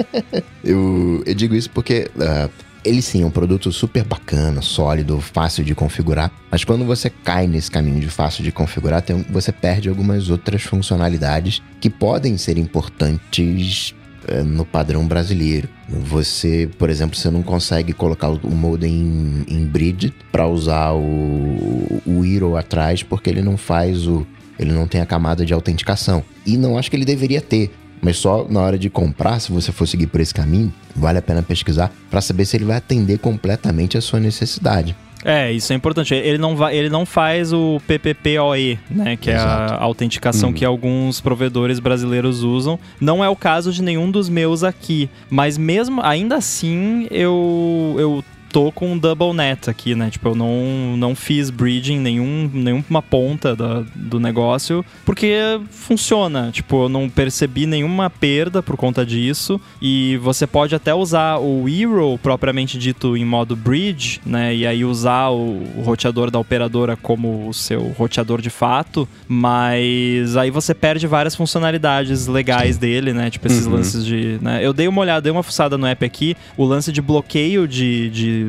eu, eu digo isso porque uh, ele sim é um produto super bacana, sólido, fácil de configurar, mas quando você cai nesse caminho de fácil de configurar, tem, você perde algumas outras funcionalidades que podem ser importantes é, no padrão brasileiro. Você, por exemplo, você não consegue colocar o modem em, em bridge para usar o, o Hero atrás porque ele não faz o ele não tem a camada de autenticação. E não acho que ele deveria ter. Mas só na hora de comprar, se você for seguir por esse caminho, vale a pena pesquisar para saber se ele vai atender completamente a sua necessidade. É, isso é importante. Ele não, vai, ele não faz o PPPoE, né? Que Exato. é a autenticação hum. que alguns provedores brasileiros usam. Não é o caso de nenhum dos meus aqui. Mas mesmo, ainda assim, eu, eu tô com um double net aqui, né? Tipo, eu não, não fiz bridging nenhum, nenhuma ponta da, do negócio, porque funciona. Tipo, eu não percebi nenhuma perda por conta disso. E você pode até usar o Hero propriamente dito em modo bridge, né? E aí usar o, o roteador da operadora como o seu roteador de fato. Mas aí você perde várias funcionalidades legais dele, né? Tipo, esses uhum. lances de. Né? Eu dei uma olhada, dei uma fuçada no app aqui. O lance de bloqueio de, de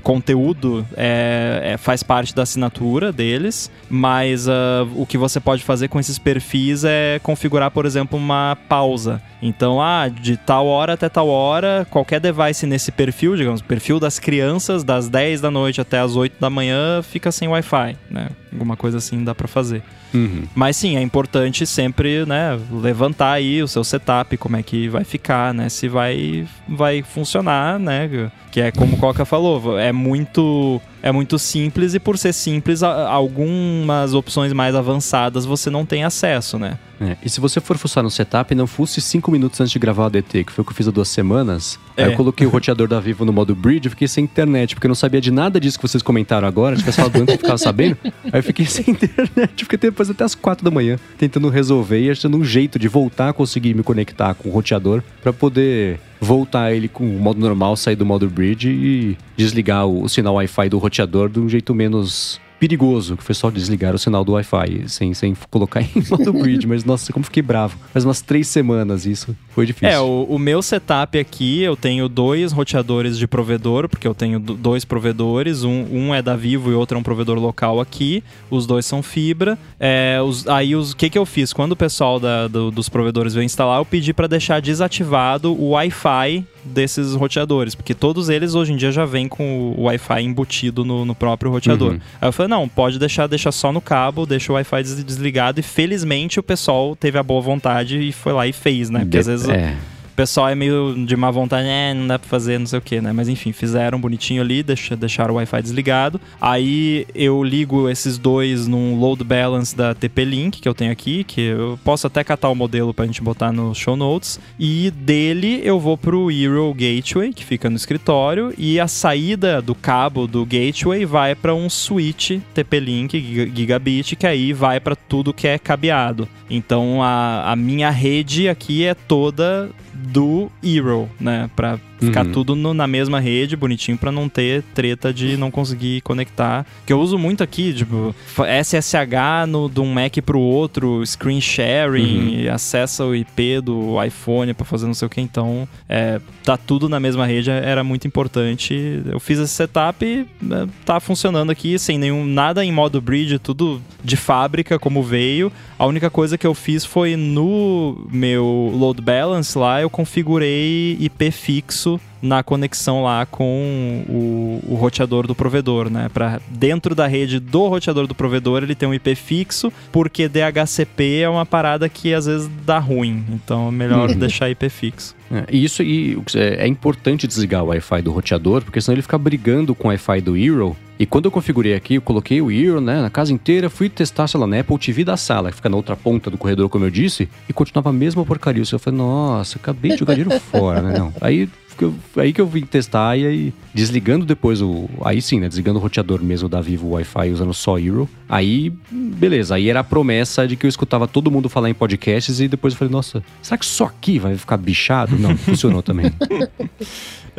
conteúdo é, é, faz parte da assinatura deles, mas uh, o que você pode fazer com esses perfis é configurar, por exemplo, uma pausa. Então, ah, de tal hora até tal hora, qualquer device nesse perfil, digamos, perfil das crianças, das 10 da noite até as 8 da manhã, fica sem Wi-Fi, né? Alguma coisa assim dá para fazer. Uhum. Mas sim, é importante sempre, né, levantar aí o seu setup, como é que vai ficar, né, se vai, vai funcionar, né, que é como o Coca falou, é muito é muito simples e por ser simples, algumas opções mais avançadas você não tem acesso, né? É, e se você for fuçar no setup, não fosse cinco minutos antes de gravar o ADT, que foi o que eu fiz há duas semanas, é. aí eu coloquei o roteador da Vivo no modo bridge e fiquei sem internet, porque eu não sabia de nada disso que vocês comentaram agora, tivesse falado antes, eu ficava sabendo. Aí eu fiquei sem internet, fiquei depois até as quatro da manhã, tentando resolver e achando um jeito de voltar a conseguir me conectar com o roteador para poder voltar ele com o modo normal, sair do modo bridge e desligar o, o sinal Wi-Fi do roteador de um jeito menos perigoso, que foi só desligar o sinal do Wi-Fi, sem, sem colocar em modo bridge. Mas nossa, como fiquei bravo. Faz umas três semanas isso. Foi difícil. É, o, o, meu setup aqui, eu tenho dois roteadores de provedor, porque eu tenho dois provedores. Um, um é da Vivo e outro é um provedor local aqui. Os dois são fibra. É, os, aí, o que, que eu fiz? Quando o pessoal da, do, dos provedores veio instalar, eu pedi para deixar desativado o Wi-Fi desses roteadores, porque todos eles hoje em dia já vêm com o Wi-Fi embutido no, no próprio roteador. Uhum. Aí eu falei, não, pode deixar, deixa só no cabo, deixa o Wi-Fi desligado e felizmente o pessoal teve a boa vontade e foi lá e fez, né? Porque às vezes... É pessoal é meio de má vontade, é, não dá pra fazer, não sei o que, né? Mas enfim, fizeram bonitinho ali, deixa, deixaram o Wi-Fi desligado. Aí eu ligo esses dois num load balance da TP-Link que eu tenho aqui, que eu posso até catar o modelo pra gente botar nos show notes. E dele eu vou pro Eero Gateway, que fica no escritório, e a saída do cabo do Gateway vai para um switch TP-Link Gigabit, que aí vai para tudo que é cabeado. Então a, a minha rede aqui é toda do Hero, né? Pra ficar uhum. tudo no, na mesma rede, bonitinho, para não ter treta de não conseguir conectar. Que eu uso muito aqui, tipo, SSH no, de um Mac pro outro, screen sharing, uhum. acessa o IP do iPhone para fazer não sei o que. Então, é, tá tudo na mesma rede, era muito importante. Eu fiz esse setup e é, tá funcionando aqui sem nenhum nada em modo bridge, tudo de fábrica como veio. A única coisa que eu fiz foi no meu load balance lá, eu configurei IP fixo na conexão lá com o, o roteador do provedor, né? Para dentro da rede do roteador do provedor ele tem um IP fixo, porque DHCP é uma parada que às vezes dá ruim, então é melhor uhum. deixar IP fixo. É, isso e é, é importante desligar o Wi-Fi do roteador, porque senão ele fica brigando com o Wi-Fi do Eero. E quando eu configurei aqui, eu coloquei o Eero, né, na casa inteira, fui testar, sei lá, na Apple TV da sala, que fica na outra ponta do corredor, como eu disse, e continuava a mesma porcaria. Eu falei, nossa, acabei de jogar dinheiro fora, né? Não. Aí que eu, aí que eu vim testar e aí desligando depois o. Aí sim, né? Desligando o roteador mesmo da Vivo Wi-Fi usando só Eero. Aí, beleza. Aí era a promessa de que eu escutava todo mundo falar em podcasts e depois eu falei, nossa, será que só aqui vai ficar bichado? Não, funcionou também.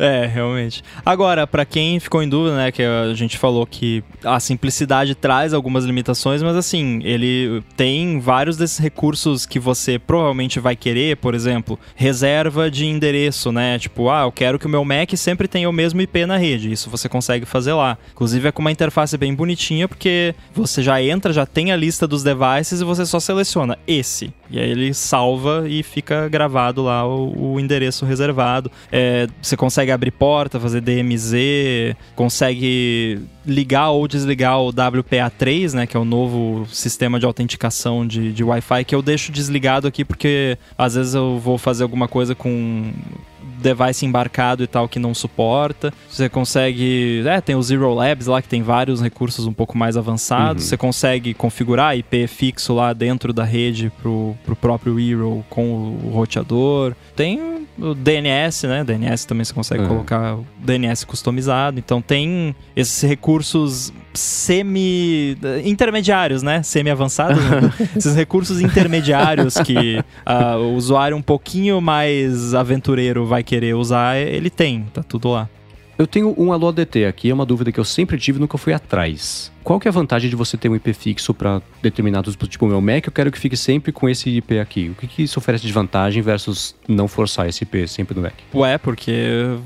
É, realmente. Agora, para quem ficou em dúvida, né, que a gente falou que a simplicidade traz algumas limitações, mas assim, ele tem vários desses recursos que você provavelmente vai querer, por exemplo, reserva de endereço, né? Tipo, ah, eu quero que o meu Mac sempre tenha o mesmo IP na rede. Isso você consegue fazer lá. Inclusive é com uma interface bem bonitinha, porque você já entra, já tem a lista dos devices e você só seleciona esse. E aí ele salva e fica gravado lá o, o endereço reservado. É, você consegue abrir porta, fazer DMZ, consegue ligar ou desligar o WPA3, né, que é o novo sistema de autenticação de, de Wi-Fi, que eu deixo desligado aqui porque às vezes eu vou fazer alguma coisa com device embarcado e tal que não suporta. Você consegue. É, tem o Zero Labs lá que tem vários recursos um pouco mais avançados. Uhum. Você consegue configurar IP fixo lá dentro da rede pro, pro próprio Hero com o roteador. Tem o DNS, né? DNS também você consegue uhum. colocar o DNS customizado. Então tem esses recursos semi intermediários, né? Semi avançados, né? esses recursos intermediários que uh, o usuário um pouquinho mais aventureiro vai querer usar, ele tem, tá tudo lá. Eu tenho um Alô ADT aqui, é uma dúvida que eu sempre tive e nunca fui atrás. Qual que é a vantagem de você ter um IP fixo para determinados, tipo o meu Mac, eu quero que fique sempre com esse IP aqui. O que, que isso oferece de vantagem versus não forçar esse IP sempre no Mac? Ué, porque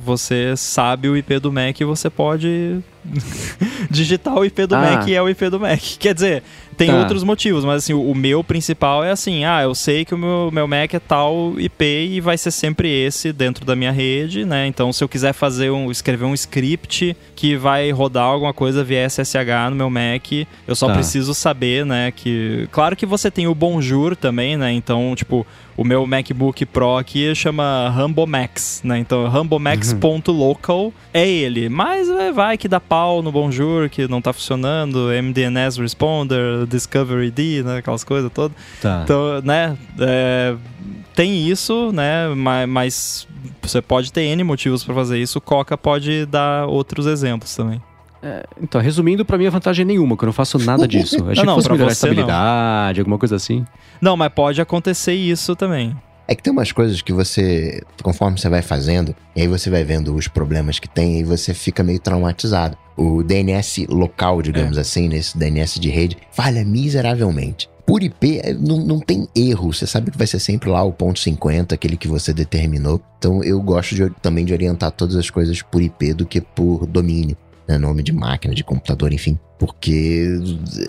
você sabe o IP do Mac e você pode digitar o IP do Ah. Mac e é o IP do Mac. Quer dizer, tem Tá. outros motivos, mas assim, o, meu principal é assim, ah, eu sei que o meu, meu Mac é tal IP e vai ser sempre esse dentro da minha rede, né? Então, se eu quiser fazer um, escrever um script que vai rodar alguma coisa via SSH no meu Mac, eu só Tá. preciso saber, né, que... Claro que você tem o Bonjour também, né? Então, tipo, o meu MacBook Pro aqui chama Rambomax, né? Então, rambomax.local é ele. Mas é, vai que dá pau no Bonjour, que não tá funcionando, MDNS Responder, Discovery D, né? Aquelas coisas todas. Tá. Então, né? é, tem isso, né? Mas, mas você pode ter N motivos pra fazer isso. Coca pode dar outros exemplos também. Então, resumindo, pra mim a vantagem é nenhuma, que eu não faço nada disso. Eu achei Não, não, que fosse melhorar a você, não. estabilidade, alguma coisa assim. Não, mas pode acontecer isso também. É que tem umas coisas que você, conforme você vai fazendo, e aí você vai vendo os problemas que tem, e aí você fica meio traumatizado. O DNS local, digamos assim, nesse DNS de rede, falha miseravelmente. Por IP, é, não, não tem erro. Você sabe que vai ser sempre lá o ponto 50, aquele que você determinou. Então eu gosto de- também de orientar todas as coisas por IP do que por domínio. Né, nome de máquina, de computador, enfim. Porque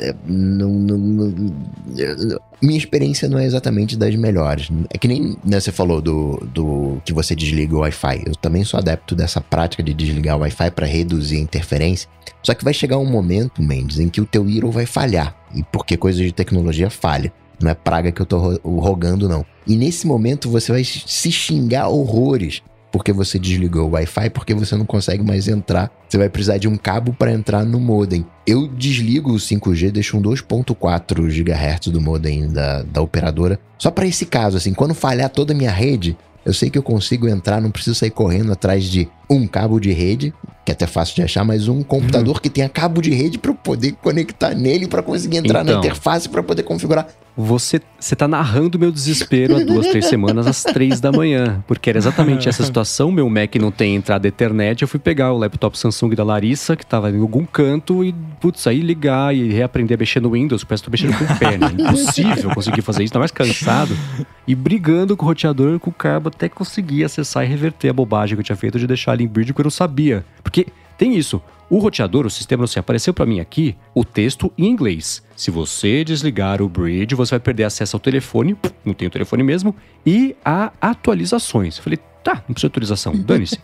é, não, não- não- é, minha experiência não é exatamente das melhores. É que nem né, você falou do, do que você desliga o Wi-Fi. Eu também sou adepto dessa prática de desligar o Wi-Fi para reduzir a interferência. Só que vai chegar um momento, Mendes, em que o teu Hero vai falhar. E porque coisa de tecnologia falha. Não é praga que eu tô ro- rogando, não. E nesse momento você vai se xingar horrores porque você desligou o Wi-Fi, porque você não consegue mais entrar. Você vai precisar de um cabo para entrar no modem. Eu desligo o 5G, deixo um 2.4 GHz do modem da, da operadora, só para esse caso, assim, quando falhar toda a minha rede, eu sei que eu consigo entrar, não preciso sair correndo atrás de um cabo de rede, que é até fácil de achar, mas um computador que tenha cabo de rede para eu poder conectar nele, para conseguir entrar na Então. interface, para poder configurar. Você, você tá narrando meu desespero há duas, três semanas, às três da manhã. Porque era exatamente essa situação. Meu Mac não tem entrada Ethernet. Eu fui pegar o laptop Samsung da Larissa, que tava em algum canto, e, putz, aí ligar e reaprender a mexer no Windows. Parece que tô mexendo com o pé, né? Impossível conseguir fazer isso, tá mais cansado. E brigando com o roteador e com o cabo até conseguir acessar e reverter a bobagem que eu tinha feito de deixar ele em bridge que eu não sabia. Porque tem isso. O roteador, o sistema, não sei, apareceu pra mim aqui o texto em inglês. Se você desligar o bridge, você vai perder acesso ao telefone, não tem o telefone mesmo, e a atualizações. Eu falei, tá, não precisa de atualização, dane-se.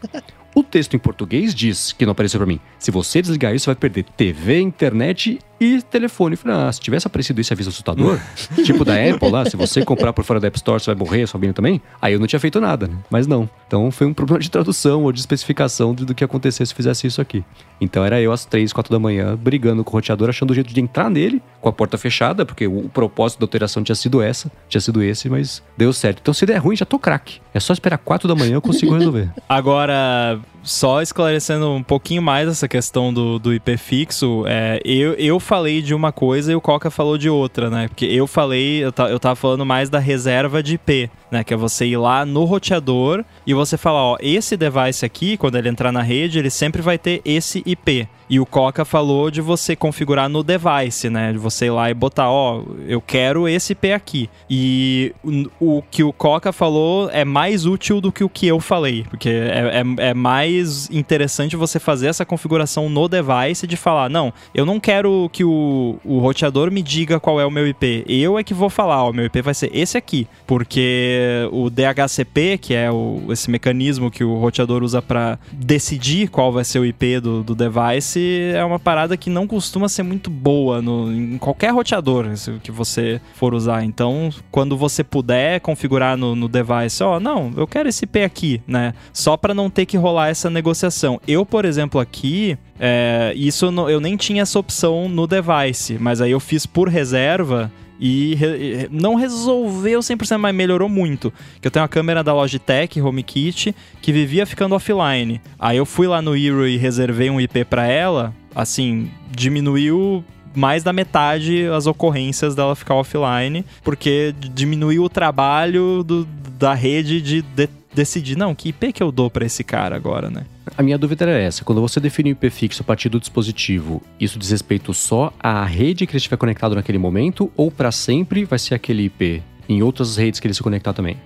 O texto em português diz, que não apareceu pra mim, se você desligar isso, você vai perder TV, internet e telefone. Eu falei, ah, se tivesse aparecido esse aviso assustador, tipo da Apple lá, se você comprar por fora da App Store, você vai morrer, sua família também, aí eu não tinha feito nada, né? Mas não. Então foi um problema de tradução ou de especificação de- do que acontecer se fizesse isso aqui. Então era eu às três, quatro da manhã, brigando com o roteador, achando o jeito de entrar nele, com a porta fechada, porque o, o propósito da alteração tinha sido essa, tinha sido esse, mas deu certo. Então se der ruim, já tô craque. É só esperar quatro da manhã eu consigo resolver. Agora, só esclarecendo um pouquinho mais essa questão do, do IP fixo, é, eu, eu falei de uma coisa e o Coca falou de outra, né? Porque eu falei, eu, eu tava falando mais da reserva de IP, né? Que é você ir lá no roteador e você falar, ó, esse device aqui, quando ele entrar na rede, ele sempre vai ter esse IP. E o Coca falou de você configurar no device, né? De você ir lá e botar, ó, eu quero esse IP aqui. E o, que o Coca falou é mais útil do que o que eu falei, porque é, é, é mais interessante você fazer essa configuração no device de falar, não, eu não quero que o, o roteador me diga qual é o meu IP. Eu é que vou falar, ó, meu IP vai ser esse aqui, porque o DHCP, que é o, esse mecanismo que o roteador usa para decidir qual vai ser o IP do, do device, é uma parada que não costuma ser muito boa no, em qualquer roteador que você for usar. Então, quando você puder configurar no, no device, ó, não, eu quero esse IP aqui, né? Só para não ter que rolar essa negociação. Eu, por exemplo, aqui, é, isso eu nem tinha essa opção no device, mas aí eu fiz por reserva e re- não resolveu 100%, mas melhorou muito. Que eu tenho uma câmera da Logitech HomeKit que vivia ficando offline. Aí eu fui lá no Hero e reservei um IP pra ela, assim, diminuiu mais da metade as ocorrências dela ficar offline, porque diminuiu o trabalho do- da rede de, de- decidir, não, que IP que eu dou pra esse cara agora, né? A minha dúvida era essa. Quando você define o IP fixo a partir do dispositivo, isso diz respeito só à rede que ele estiver conectado naquele momento ou para sempre vai ser aquele IP em outras redes que ele se conectar também?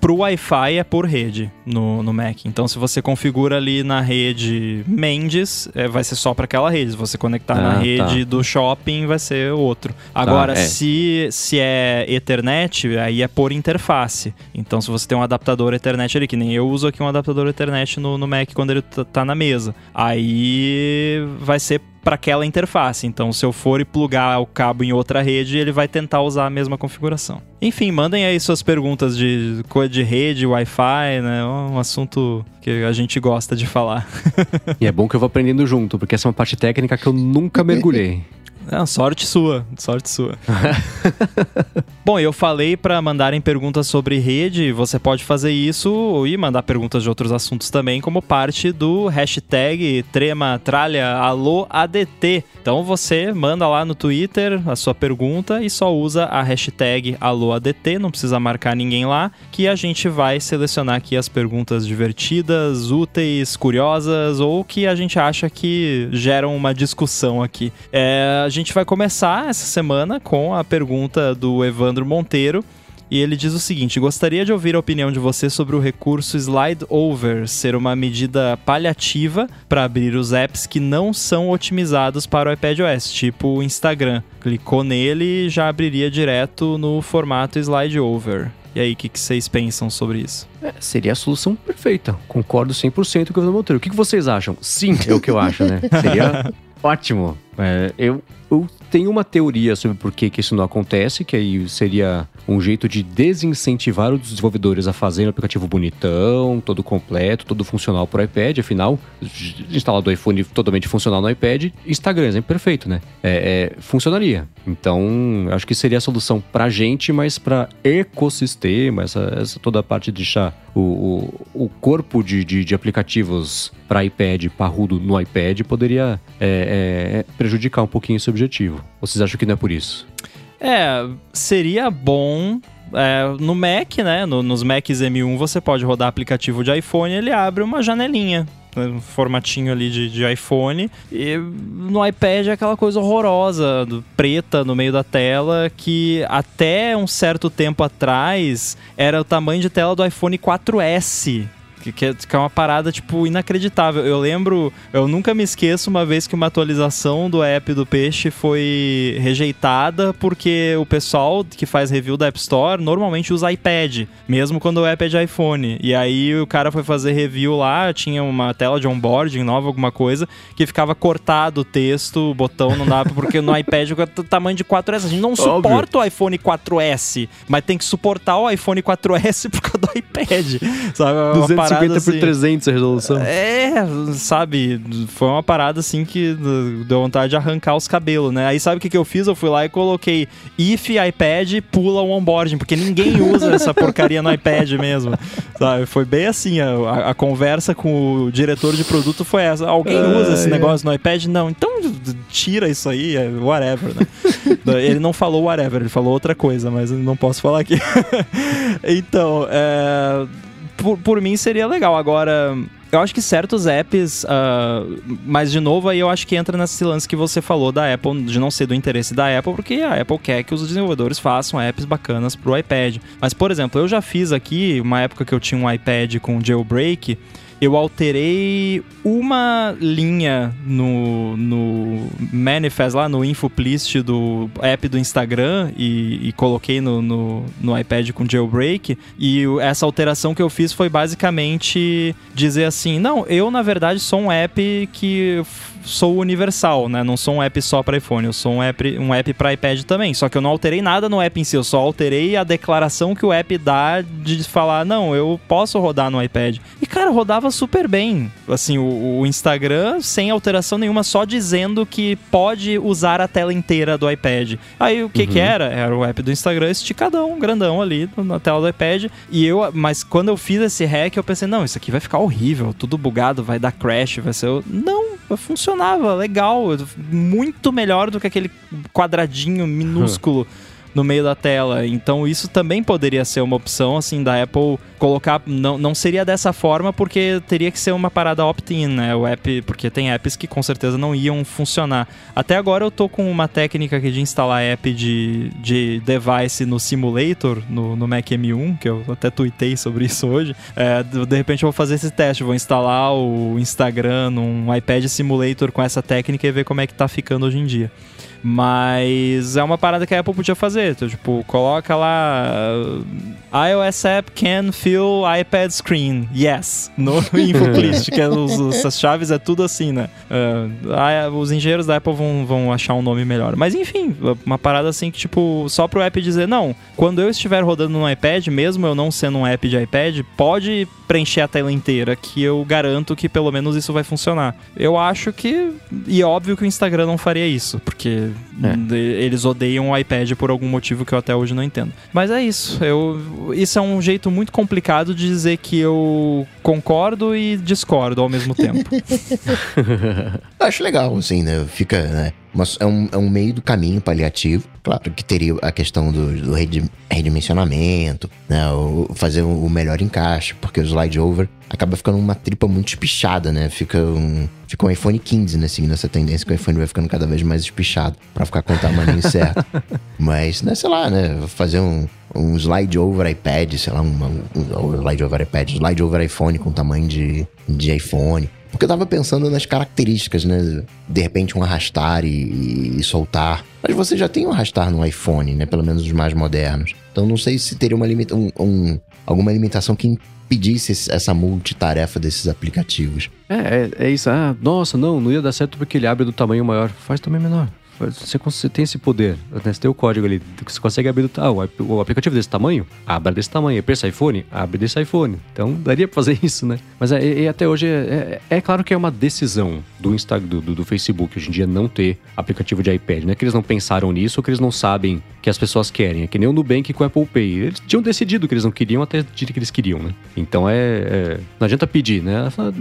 Pro Wi-Fi é por rede no, no Mac. Então, se você configura ali na rede Mendes, é, vai ser só para aquela rede. Se você conectar Ah, na tá. rede do shopping, vai ser outro. Agora, é. se, se é Ethernet, aí é por interface. Então, se você tem um adaptador Ethernet ali, que nem eu uso aqui um adaptador Ethernet no, no Mac quando ele tá- tá na mesa, aí vai ser para aquela interface. Então, se eu for e plugar o cabo em outra rede, ele vai tentar usar a mesma configuração. Enfim, mandem aí suas perguntas de coisa de rede, Wi-Fi, né? Um assunto que a gente gosta de falar. E é bom que eu vou aprendendo junto, porque essa é uma parte técnica que eu nunca mergulhei. É, sorte sua, sorte sua. Bom, eu falei para mandarem perguntas sobre rede, você pode fazer isso e mandar perguntas de outros assuntos também, como parte do hashtag Trema Tralha Alô ADT. Então você manda lá no Twitter a sua pergunta e só usa a hashtag Alô ADT, não precisa marcar ninguém lá, que a gente vai selecionar aqui as perguntas divertidas, úteis, curiosas ou que a gente acha que geram uma discussão aqui. É, a gente vai começar essa semana com a pergunta do Evandro Monteiro. E ele diz o seguinte: gostaria de ouvir a opinião de você sobre o recurso Slide Over ser uma medida paliativa para abrir os apps que não são otimizados para o iPadOS, tipo o Instagram. Clicou nele e já abriria direto no formato Slide Over. E aí, o que, que vocês pensam sobre isso? É, seria a solução perfeita. Concordo 100% com o Monteiro. O que que vocês acham? Sim, é o que eu acho, né? Seria ótimo. É, eu, eu tenho uma teoria sobre por que, que isso não acontece, que aí seria um jeito de desincentivar os desenvolvedores a fazerem um aplicativo bonitão, todo completo, todo funcional para o iPad. Afinal, instalado o iPhone totalmente funcional no iPad, Instagram, exemplo perfeito, né? É, é, funcionaria. Então, acho que seria a solução pra gente, mas pra ecossistema, essa, essa toda a parte de deixar o, o, o corpo de, de, de aplicativos para iPad parrudo no iPad poderia é, é, prejudicar um pouquinho esse objetivo. Ou vocês acham que não é por isso? É, seria bom. é, no Mac, né? no- nos Macs M1 você pode rodar aplicativo de iPhone, ele abre uma janelinha. né, Um formatinho ali de, de iPhone. E no iPad é aquela coisa horrorosa, preta no meio da tela, que até um certo tempo atrás era o tamanho de tela do iPhone 4S. Que, que é, que é uma parada, tipo, inacreditável. Eu lembro, eu nunca me esqueço uma vez que uma atualização do app do Peixe foi rejeitada porque o pessoal que faz review da App Store normalmente usa iPad, mesmo quando o app é de iPhone. E aí o cara foi fazer review lá, tinha uma tela de onboarding nova, alguma coisa, que ficava cortado o texto, o botão não dava, porque no iPad o tamanho de 4S. A gente não suporta o iPhone 4S, mas tem que suportar o iPhone 4S por causa do iPad. Sabe? É uma parada 250 por assim- 300 a resolução. é, sabe, foi uma parada assim que deu vontade de arrancar os cabelos, né? Aí sabe o que, que eu fiz? Eu fui lá e coloquei if iPad pula o onboarding, porque ninguém usa essa porcaria no iPad mesmo, sabe? Foi bem assim, a, a- conversa com o diretor de produto foi essa. Alguém usa esse negócio no iPad? Não, então tira isso aí, é whatever, né? ele não falou whatever, ele falou outra coisa, mas eu não posso falar aqui. então, é por, por mim seria legal. Agora, eu acho que certos apps, ah, mas de novo aí eu acho que entra nesse lance que você falou da Apple, de não ser do interesse da Apple, porque a Apple quer que os desenvolvedores façam apps bacanas pro iPad. Mas, por exemplo, eu já fiz aqui, uma época que eu tinha um iPad com jailbreak, eu alterei uma linha no, no manifest lá, no infoplist do app do Instagram e, e coloquei no, no, no iPad com jailbreak. E essa alteração que eu fiz foi basicamente dizer assim: não, eu na verdade sou um app que sou universal, né? Não sou um app só para iPhone, eu sou um app, um app para iPad também. Só que eu não alterei nada no app em si, eu só alterei a declaração que o app dá de falar: não, eu posso rodar no iPad. E cara, rodava super bem. Assim, o, o Instagram sem alteração nenhuma, só dizendo que pode usar a tela inteira do iPad. Aí o que que era? Era o app do Instagram esticadão, grandão ali na tela do iPad. E eu, mas quando eu fiz esse hack, eu pensei, não, isso aqui vai ficar horrível, tudo bugado, vai dar crash, vai ser. Não, funcionava, legal, muito melhor do que aquele quadradinho minúsculo. no meio da tela. Então isso também poderia ser uma opção, assim, da Apple colocar. Não, não seria dessa forma, porque teria que ser uma parada opt-in, né? O app, porque tem apps que com certeza não iam funcionar. Até agora eu tô com uma técnica aqui de instalar app de, de device no simulator, no, no Mac M1, que eu até tuitei sobre isso hoje. É, de repente eu vou fazer esse teste, vou instalar o Instagram num iPad simulator com essa técnica e ver como é que tá ficando hoje em dia. Mas é uma parada que a Apple podia fazer. Então, tipo, coloca lá uh, iOS app can fill iPad screen. Yes. No InfoClist, que é os, as chaves é tudo assim, né? Uh, os engenheiros da Apple vão, vão achar um nome melhor. Mas enfim, uma parada assim que, tipo, só pro app dizer, não, quando eu estiver rodando no iPad, mesmo eu não sendo um app de iPad, pode preencher a tela inteira, que eu garanto que pelo menos isso vai funcionar. Eu acho que. E óbvio que o Instagram não faria isso, porque é. eles odeiam o iPad por algum motivo que eu até hoje não entendo. Mas é isso. Eu, isso é um jeito muito complicado de dizer que eu concordo e discordo ao mesmo tempo. acho legal, assim, né? Fica. Né? Mas é um, é um meio do caminho paliativo. Claro que teria a questão do, do redimensionamento, né? O, fazer o melhor encaixe, porque o slide over acaba ficando uma tripa muito espichada, né? Fica um, fica um iPhone 15, né? Seguindo essa tendência que o iPhone vai ficando cada vez mais espichado para ficar com o tamanho certo. Mas, né, sei lá, né? Fazer um, um slide over iPad, sei lá, um, slide over iPad, slide over iPhone com tamanho de, de iPhone. Porque eu tava pensando nas características, né? De repente um arrastar e, e, soltar. Mas você já tem um arrastar no iPhone, né? Pelo menos os mais modernos. Então não sei se teria uma limita um, um, alguma limitação que impedisse essa multitarefa desses aplicativos. É, é, é isso. Ah, nossa, não, não ia dar certo porque ele abre do tamanho maior. Faz também menor. Você, você tem esse poder, né? você tem o código ali, você consegue abrir ah, o, aplicativo desse tamanho, abra desse tamanho. É esse iPhone, abre desse iPhone. Então daria pra fazer isso, né? Mas é, é até hoje é, é, é, claro que é uma decisão do Instagram, do, do, do, Facebook hoje em dia não ter aplicativo de iPad. Não é que eles não pensaram nisso ou que eles não sabem que as pessoas querem. É que nem o Nubank com o Apple Pay. Eles tinham decidido que eles não queriam até dizer que eles queriam, né? Então é, é. não adianta pedir, né? Fala,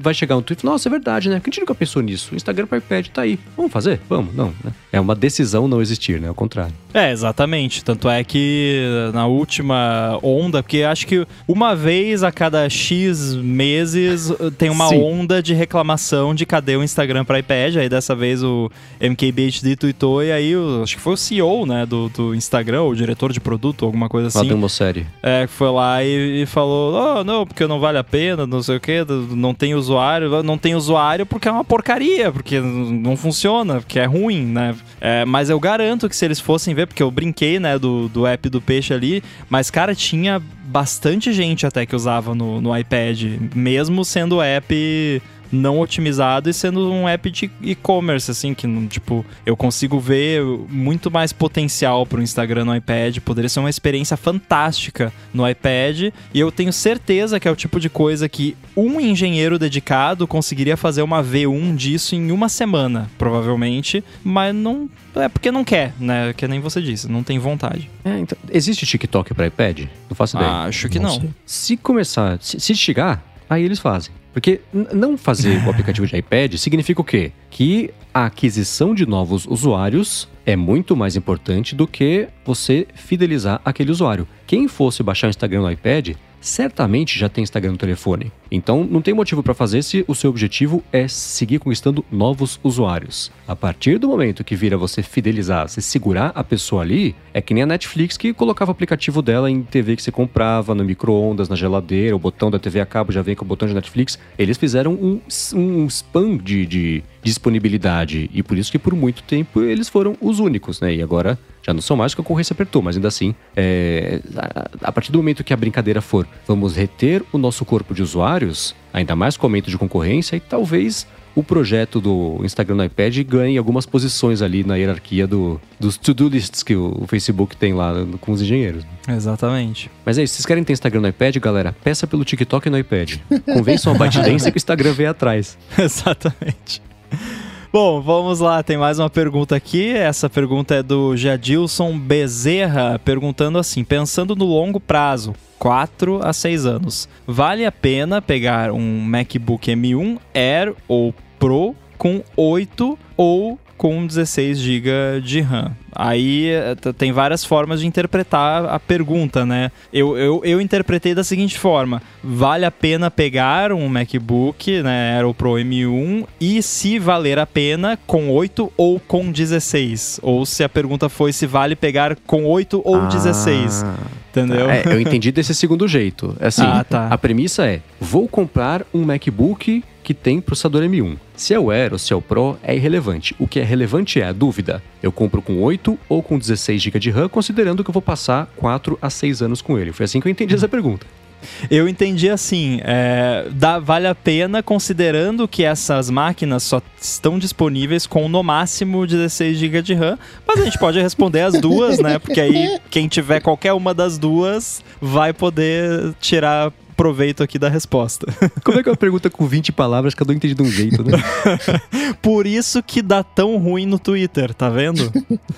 vai chegar um tweet, nossa, é verdade, né? Quem nunca pensou nisso? O Instagram para iPad tá aí. Vamos fazer? Vamos, não. Né? É uma decisão não existir, né? Ao contrário. É, exatamente. Tanto é que na última onda, porque acho que uma vez a cada X meses tem uma Sim. onda de reclamação de cadê o Instagram para iPad. Aí dessa vez o MKBHD tweetou e aí o, acho que foi o CEO, né, do, do Instagram, o diretor de produto, alguma coisa assim. Uma série. É, que foi lá e, e falou: oh, não, porque não vale a pena, não sei o que, não tem usuário. Não tem usuário porque é uma porcaria, porque não funciona, porque é ruim, né? É, mas eu garanto que se eles fossem ver, porque eu brinquei, né, do, do app do peixe ali, mas, cara, tinha bastante gente até que usava no, no iPad, mesmo sendo app não otimizado e sendo um app de e-commerce, assim, que, tipo, eu consigo ver muito mais potencial pro Instagram no iPad, poderia ser uma experiência fantástica no iPad, e eu tenho certeza que é o tipo de coisa que um engenheiro dedicado conseguiria fazer uma V1 disso em uma semana, provavelmente, mas não é porque não quer, né? Que nem você disse, não tem vontade. É, então, existe TikTok para iPad? Não faço ideia. Acho que não. não. Se começar, se, se chegar, aí eles fazem. Porque não fazer o aplicativo de iPad significa o quê? Que a aquisição de novos usuários é muito mais importante do que você fidelizar aquele usuário. Quem fosse baixar o Instagram no iPad certamente já tem Instagram no telefone. Então não tem motivo para fazer se o seu objetivo é seguir conquistando novos usuários. A partir do momento que vira você fidelizar, você segurar a pessoa ali, é que nem a Netflix que colocava o aplicativo dela em TV que você comprava, no micro-ondas, na geladeira, o botão da TV a cabo já vem com o botão de Netflix. Eles fizeram um, um spam de, de disponibilidade e por isso que por muito tempo eles foram os únicos, né? E agora já não são mais que a concorrência apertou, mas ainda assim, é, a, a, partir do momento que a brincadeira for, vamos reter o nosso corpo de usuários, ainda mais com aumento de concorrência, e talvez o projeto do Instagram no iPad ganhe algumas posições ali na hierarquia do, dos to-do lists que o, o, Facebook tem lá com os engenheiros. Exatamente. Mas é isso, vocês querem ter Instagram no iPad, galera? Peça pelo TikTok no iPad. Convençam a ByteDance que o Instagram vem atrás. Exatamente. Bom, vamos lá, tem mais uma pergunta aqui. Essa pergunta é do Jadilson Bezerra, perguntando assim: pensando no longo prazo, 4 a 6 anos, vale a pena pegar um MacBook M1 Air ou Pro com 8 ou com 16 GB de RAM. Aí eh, tem várias formas de interpretar a pergunta, né? Eu, eu, eu interpretei da seguinte forma: vale a pena pegar um MacBook, né, Aero Pro M1, e se valer a pena, com 8 ou com 16? Ou se a pergunta foi se vale pegar com 8 ou ah. 16. Entendeu? É, eu entendi desse segundo jeito. Assim, ah, tá. a premissa é: vou comprar um MacBook que tem processador M1. Se é o Air ou se é o Pro, é irrelevante. O que é relevante é a dúvida. Eu compro com 8 ou com 16 GB de RAM, considerando que eu vou passar 4 a 6 anos com ele. Foi assim que eu entendi essa pergunta. Eu entendi assim, é, dá, vale a pena considerando que essas máquinas só estão disponíveis com no máximo 16 GB de RAM, mas a gente pode responder as duas, né? Porque aí quem tiver qualquer uma das duas vai poder tirar proveito aqui da resposta. Como é que é uma pergunta com 20 palavras, cada um entende de um jeito, né? Por isso que dá tão ruim no Twitter, tá vendo?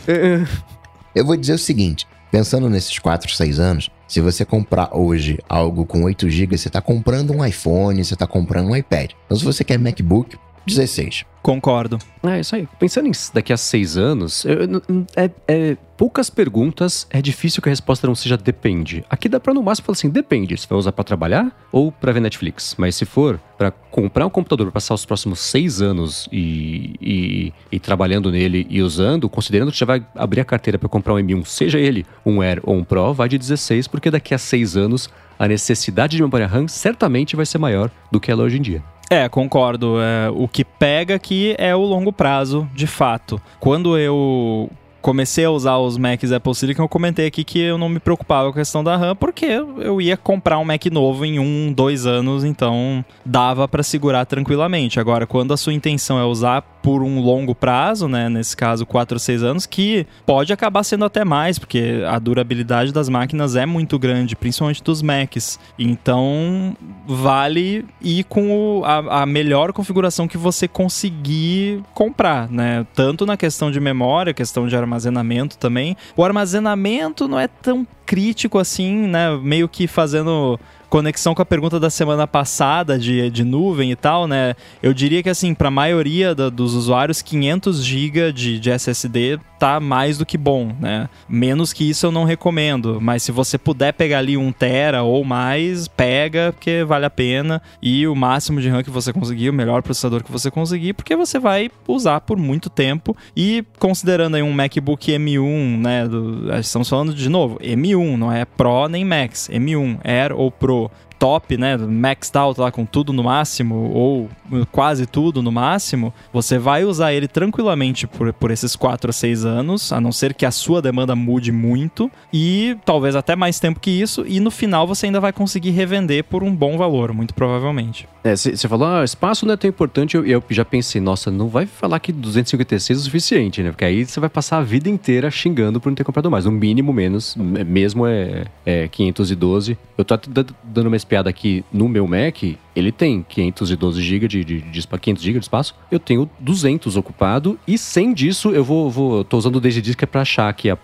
Eu vou dizer o seguinte: pensando nesses 4, 6 anos, se você comprar hoje algo com 8 GB, você está comprando um iPhone, você está comprando um iPad. Então, se você quer MacBook, 16. Concordo. É isso aí. Pensando em daqui a seis anos, eu, é, é, poucas perguntas, é difícil que a resposta não seja depende. Aqui dá pra no máximo falar assim, depende. Se vai usar para trabalhar ou para ver Netflix. Mas se for para comprar um computador para passar os próximos seis anos e, e, e, trabalhando nele e usando, considerando que já vai abrir a carteira para comprar um M1, seja ele um Air ou um Pro, vai de 16, porque daqui a seis anos a necessidade de memória RAM certamente vai ser maior do que ela hoje em dia. É, concordo. É, o que pega aqui é o longo prazo, de fato. Quando eu comecei a usar os Macs Apple Silicon, eu comentei aqui que eu não me preocupava com a questão da RAM, porque eu ia comprar um Mac novo em um, dois anos, então dava para segurar tranquilamente. Agora, quando a sua intenção é usar por um longo prazo, né, nesse caso 4 ou 6 anos, que pode acabar sendo até mais, porque a durabilidade das máquinas é muito grande, principalmente dos Macs. Então, vale ir com o, a, a melhor configuração que você conseguir comprar, né? Tanto na questão de memória, questão de armazenamento também. O armazenamento não é tão crítico assim, né? Meio que fazendo conexão com a pergunta da semana passada de, de nuvem e tal, né? Eu diria que, assim, para a maioria da, dos usuários, 500 GB de, de SSD tá mais do que bom, né? Menos que isso eu não recomendo, mas se você puder pegar ali um tera ou mais, pega, porque vale a pena. E o máximo de RAM que você conseguir, o melhor processador que você conseguir, porque você vai usar por muito tempo. E considerando aí um MacBook M1, né? Do, estamos falando de novo, M1, não é Pro nem Max, M1, Air ou Pro top, né, maxed out lá com tudo no máximo, ou quase tudo no máximo, você vai usar ele tranquilamente por, por esses 4 a 6 anos, a não ser que a sua demanda mude muito, e talvez até mais tempo que isso, e no final você ainda vai conseguir revender por um bom valor, muito provavelmente. É, você falou, ah, espaço não é tão importante, eu, eu já pensei, nossa, não vai falar que 256 é o suficiente, né? Porque aí você vai passar a vida inteira xingando por não ter comprado mais. O mínimo menos, mesmo é, é 512. Eu tô dando uma espiada aqui no meu Mac, ele tem 512 GB de, de, de, 500 GB de espaço. Eu tenho 200 ocupado e 100 disso eu vou, vou tô usando o Disk é para achar aqui a,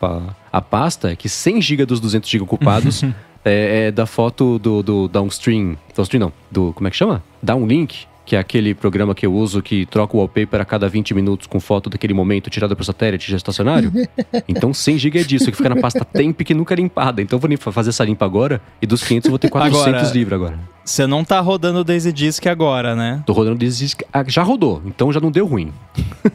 a pasta que 100 GB dos 200 GB ocupados é, é, da foto do, do downstream, downstream não, do como é que chama? Downlink que é aquele programa que eu uso que troca o wallpaper a cada 20 minutos com foto daquele momento tirada por satélite já estacionário. Então 100 GB é disso, que fica na pasta temp que nunca é limpada. Então eu vou fazer essa limpa agora e dos 500 eu vou ter 400 agora, livre agora. Você não tá rodando o Daisy Disk agora, né? Tô rodando o Daisy Disk. Ah, já rodou, então já não deu ruim.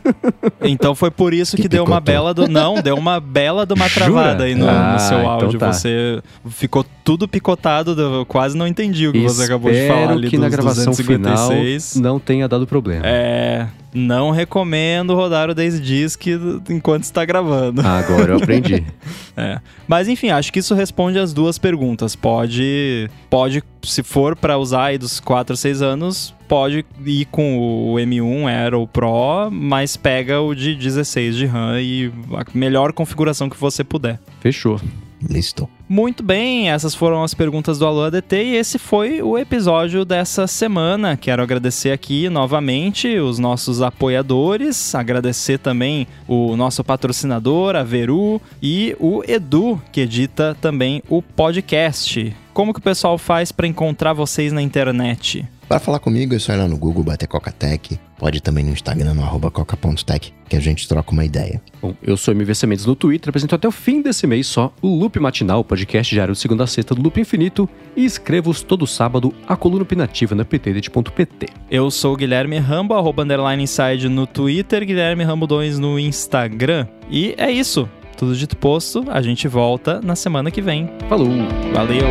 então foi por isso que, que deu uma bela do. Não, deu uma bela de uma travada Jura? aí no, ah, no seu então áudio. Então tá. Você ficou tudo picotado, eu quase não entendi o que Espero você acabou de falar ali que dos na gravação 256. final não tenha dado problema. É. Não recomendo rodar o Daisy Disk enquanto está gravando. Agora eu aprendi. é. Mas enfim, acho que isso responde as duas perguntas. Pode, pode se for para usar aí dos 4 a 6 anos, pode ir com o M1 Aero Pro, mas pega o de 16 de RAM e a melhor configuração que você puder. Fechou. Listo. Muito bem, essas foram as perguntas do Alô ADT e esse foi o episódio dessa semana. Quero agradecer aqui novamente os nossos apoiadores, agradecer também o nosso patrocinador, a Veru, e o Edu, que edita também o podcast. Como que o pessoal faz para encontrar vocês na internet? Para falar comigo é só ir lá no Google, bater Coca-Tech. Pode ir também no Instagram, no arroba coca.tech, que a gente troca uma ideia. Bom, eu sou MVC Mendes no Twitter, apresento até o fim desse mês só o Loop Matinal, podcast diário de segunda a sexta do Loop Infinito, e escrevo-os todo sábado a coluna opinativa na ptedit.pt. Eu sou o Guilherme Rambo, arroba underline inside no Twitter, Guilherme Rambo 2 no Instagram. E é isso. Tudo dito posto, a gente volta na semana que vem. Falou! Valeu!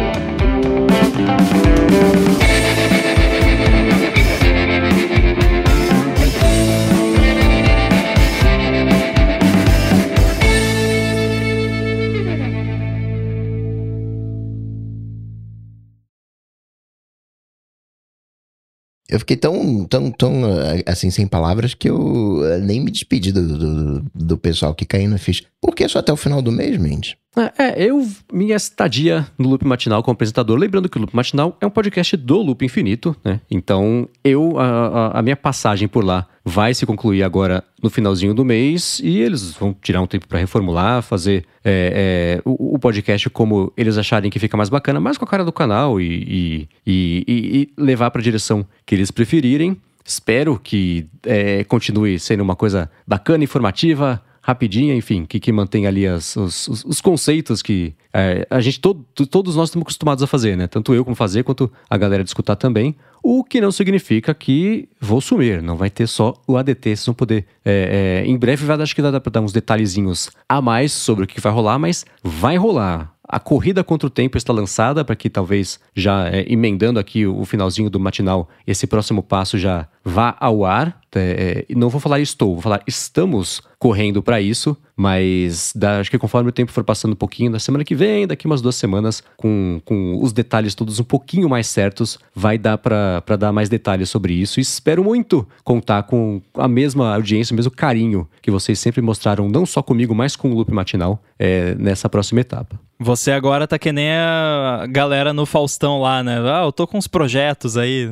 Eu fiquei tão, tão, tão, eh, assim, sem palavras que eu eh, nem me despedi do, do, do pessoal que caiu na ficha. Por que só até o final do mês, Mendes? É, eu, minha estadia no Loop Matinal como apresentador, lembrando que o Loop Matinal é um podcast do Loop Infinito, né? Então, eu, a, a, a, minha passagem por lá vai se concluir agora no finalzinho do mês e eles vão tirar um tempo para reformular, fazer é, é, o, o, podcast como eles acharem que fica mais bacana, mais com a cara do canal e, e, e, e levar para a direção que eles preferirem. Espero que é, continue sendo uma coisa bacana, informativa, rapidinha, enfim, que, que mantém ali as, os, os, os, conceitos que é, a gente, todo, todos nós estamos acostumados a fazer, né? Tanto eu como fazer, quanto a galera de escutar também. O que não significa que vou sumir, não vai ter só o ADT, vocês vão poder. É, é, em breve vai acho que dá para dar uns detalhezinhos a mais sobre o que vai rolar, mas vai rolar. A corrida contra o tempo está lançada para que talvez já é, emendando aqui o, o, finalzinho do matinal, esse próximo passo já vá ao ar. É, é não vou falar estou, vou falar estamos correndo para isso, mas da, acho que conforme o tempo for passando um pouquinho, na semana que vem, daqui umas duas semanas, com, com os detalhes todos um pouquinho mais certos, vai dar para dar mais detalhes sobre isso. E espero muito contar com a mesma audiência, o mesmo carinho que vocês sempre mostraram, não só comigo, mas com o Loop Matinal, é, nessa próxima etapa. Você agora tá que nem a galera no Faustão lá, né? Ah, eu tô com uns projetos aí.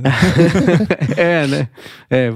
é, né? É.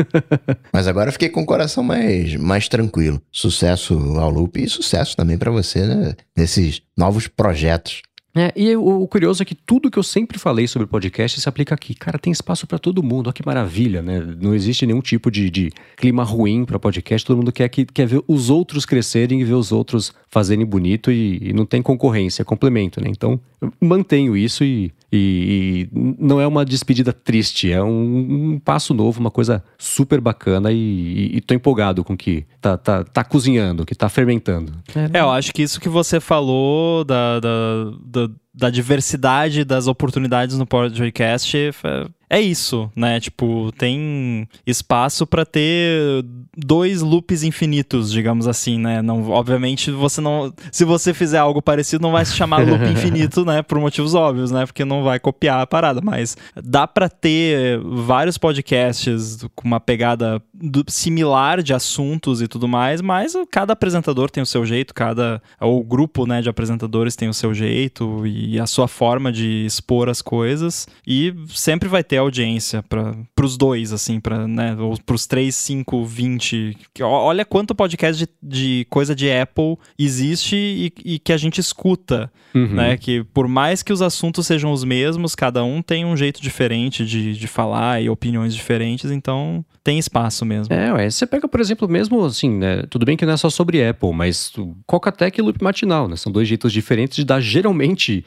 Mas agora eu fiquei com o coração mais, mais tranquilo. Sucesso ao Loop e sucesso também para você, né? Nesses novos projetos. É, e o, o, curioso é que tudo que eu sempre falei sobre podcast se aplica aqui. Cara, tem espaço para todo mundo. Olha que maravilha, né? Não existe nenhum tipo de, de clima ruim para podcast. Todo mundo quer, que, quer ver os outros crescerem e ver os outros fazerem bonito e, e não tem concorrência, é complemento, né? Então, mantenho isso e, e, e, não é uma despedida triste, é um, um, passo novo, uma coisa super bacana e, tô empolgado com que tá, tá, tá cozinhando, que tá fermentando. É, eu acho que isso que você falou da, da, da, da diversidade das oportunidades no podcast é isso, né? Tipo, tem espaço para ter dois loops infinitos, digamos assim, né? Não, obviamente, você não. Se você fizer algo parecido, não vai se chamar loop infinito, né? Por motivos óbvios, né? Porque não vai copiar a parada. Mas dá para ter vários podcasts com uma pegada similar de assuntos e tudo mais, mas cada apresentador tem o seu jeito, cada. O grupo né, de apresentadores tem o seu jeito e a sua forma de expor as coisas. E sempre vai ter audiência para os dois, assim, para né, os 3, 5, 20. Olha quanto podcast de, de coisa de Apple existe e, e que a gente escuta, uhum. né? Que por mais que os assuntos sejam os mesmos, cada um tem um jeito diferente de, de falar e opiniões diferentes, então tem espaço mesmo. É, ué, você pega, por exemplo, mesmo assim, né? Tudo bem que não é só sobre Apple, mas Coca-Tech e Loop Matinal, né? São dois jeitos diferentes de dar geralmente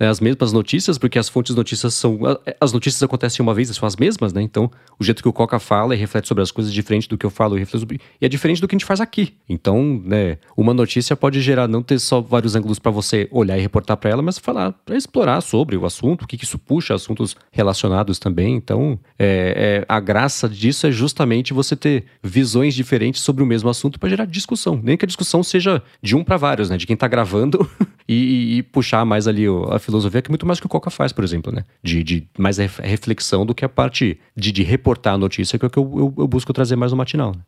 né, as mesmas notícias, porque as fontes de notícias são. As notícias acontecem uma vez são as mesmas, né? Então, o jeito que o Coca fala e reflete sobre as coisas é diferente do que eu falo e reflete sobre... E é diferente do que a gente faz aqui. Então, né, uma notícia pode gerar, não ter só vários ângulos para você olhar e reportar para ela, mas falar, para explorar sobre o assunto, o que, que isso puxa, assuntos relacionados também. Então, é, é, a graça disso é justamente você ter visões diferentes sobre o mesmo assunto para gerar discussão. Nem que a discussão seja de um para vários, né? De quem tá gravando e, e, puxar mais ali a filosofia, que é muito mais que o Coca faz, por exemplo, né? De, de mais reflexão do que a parte de, de reportar a notícia, que é o que eu, eu, eu busco trazer mais no matinal. Né?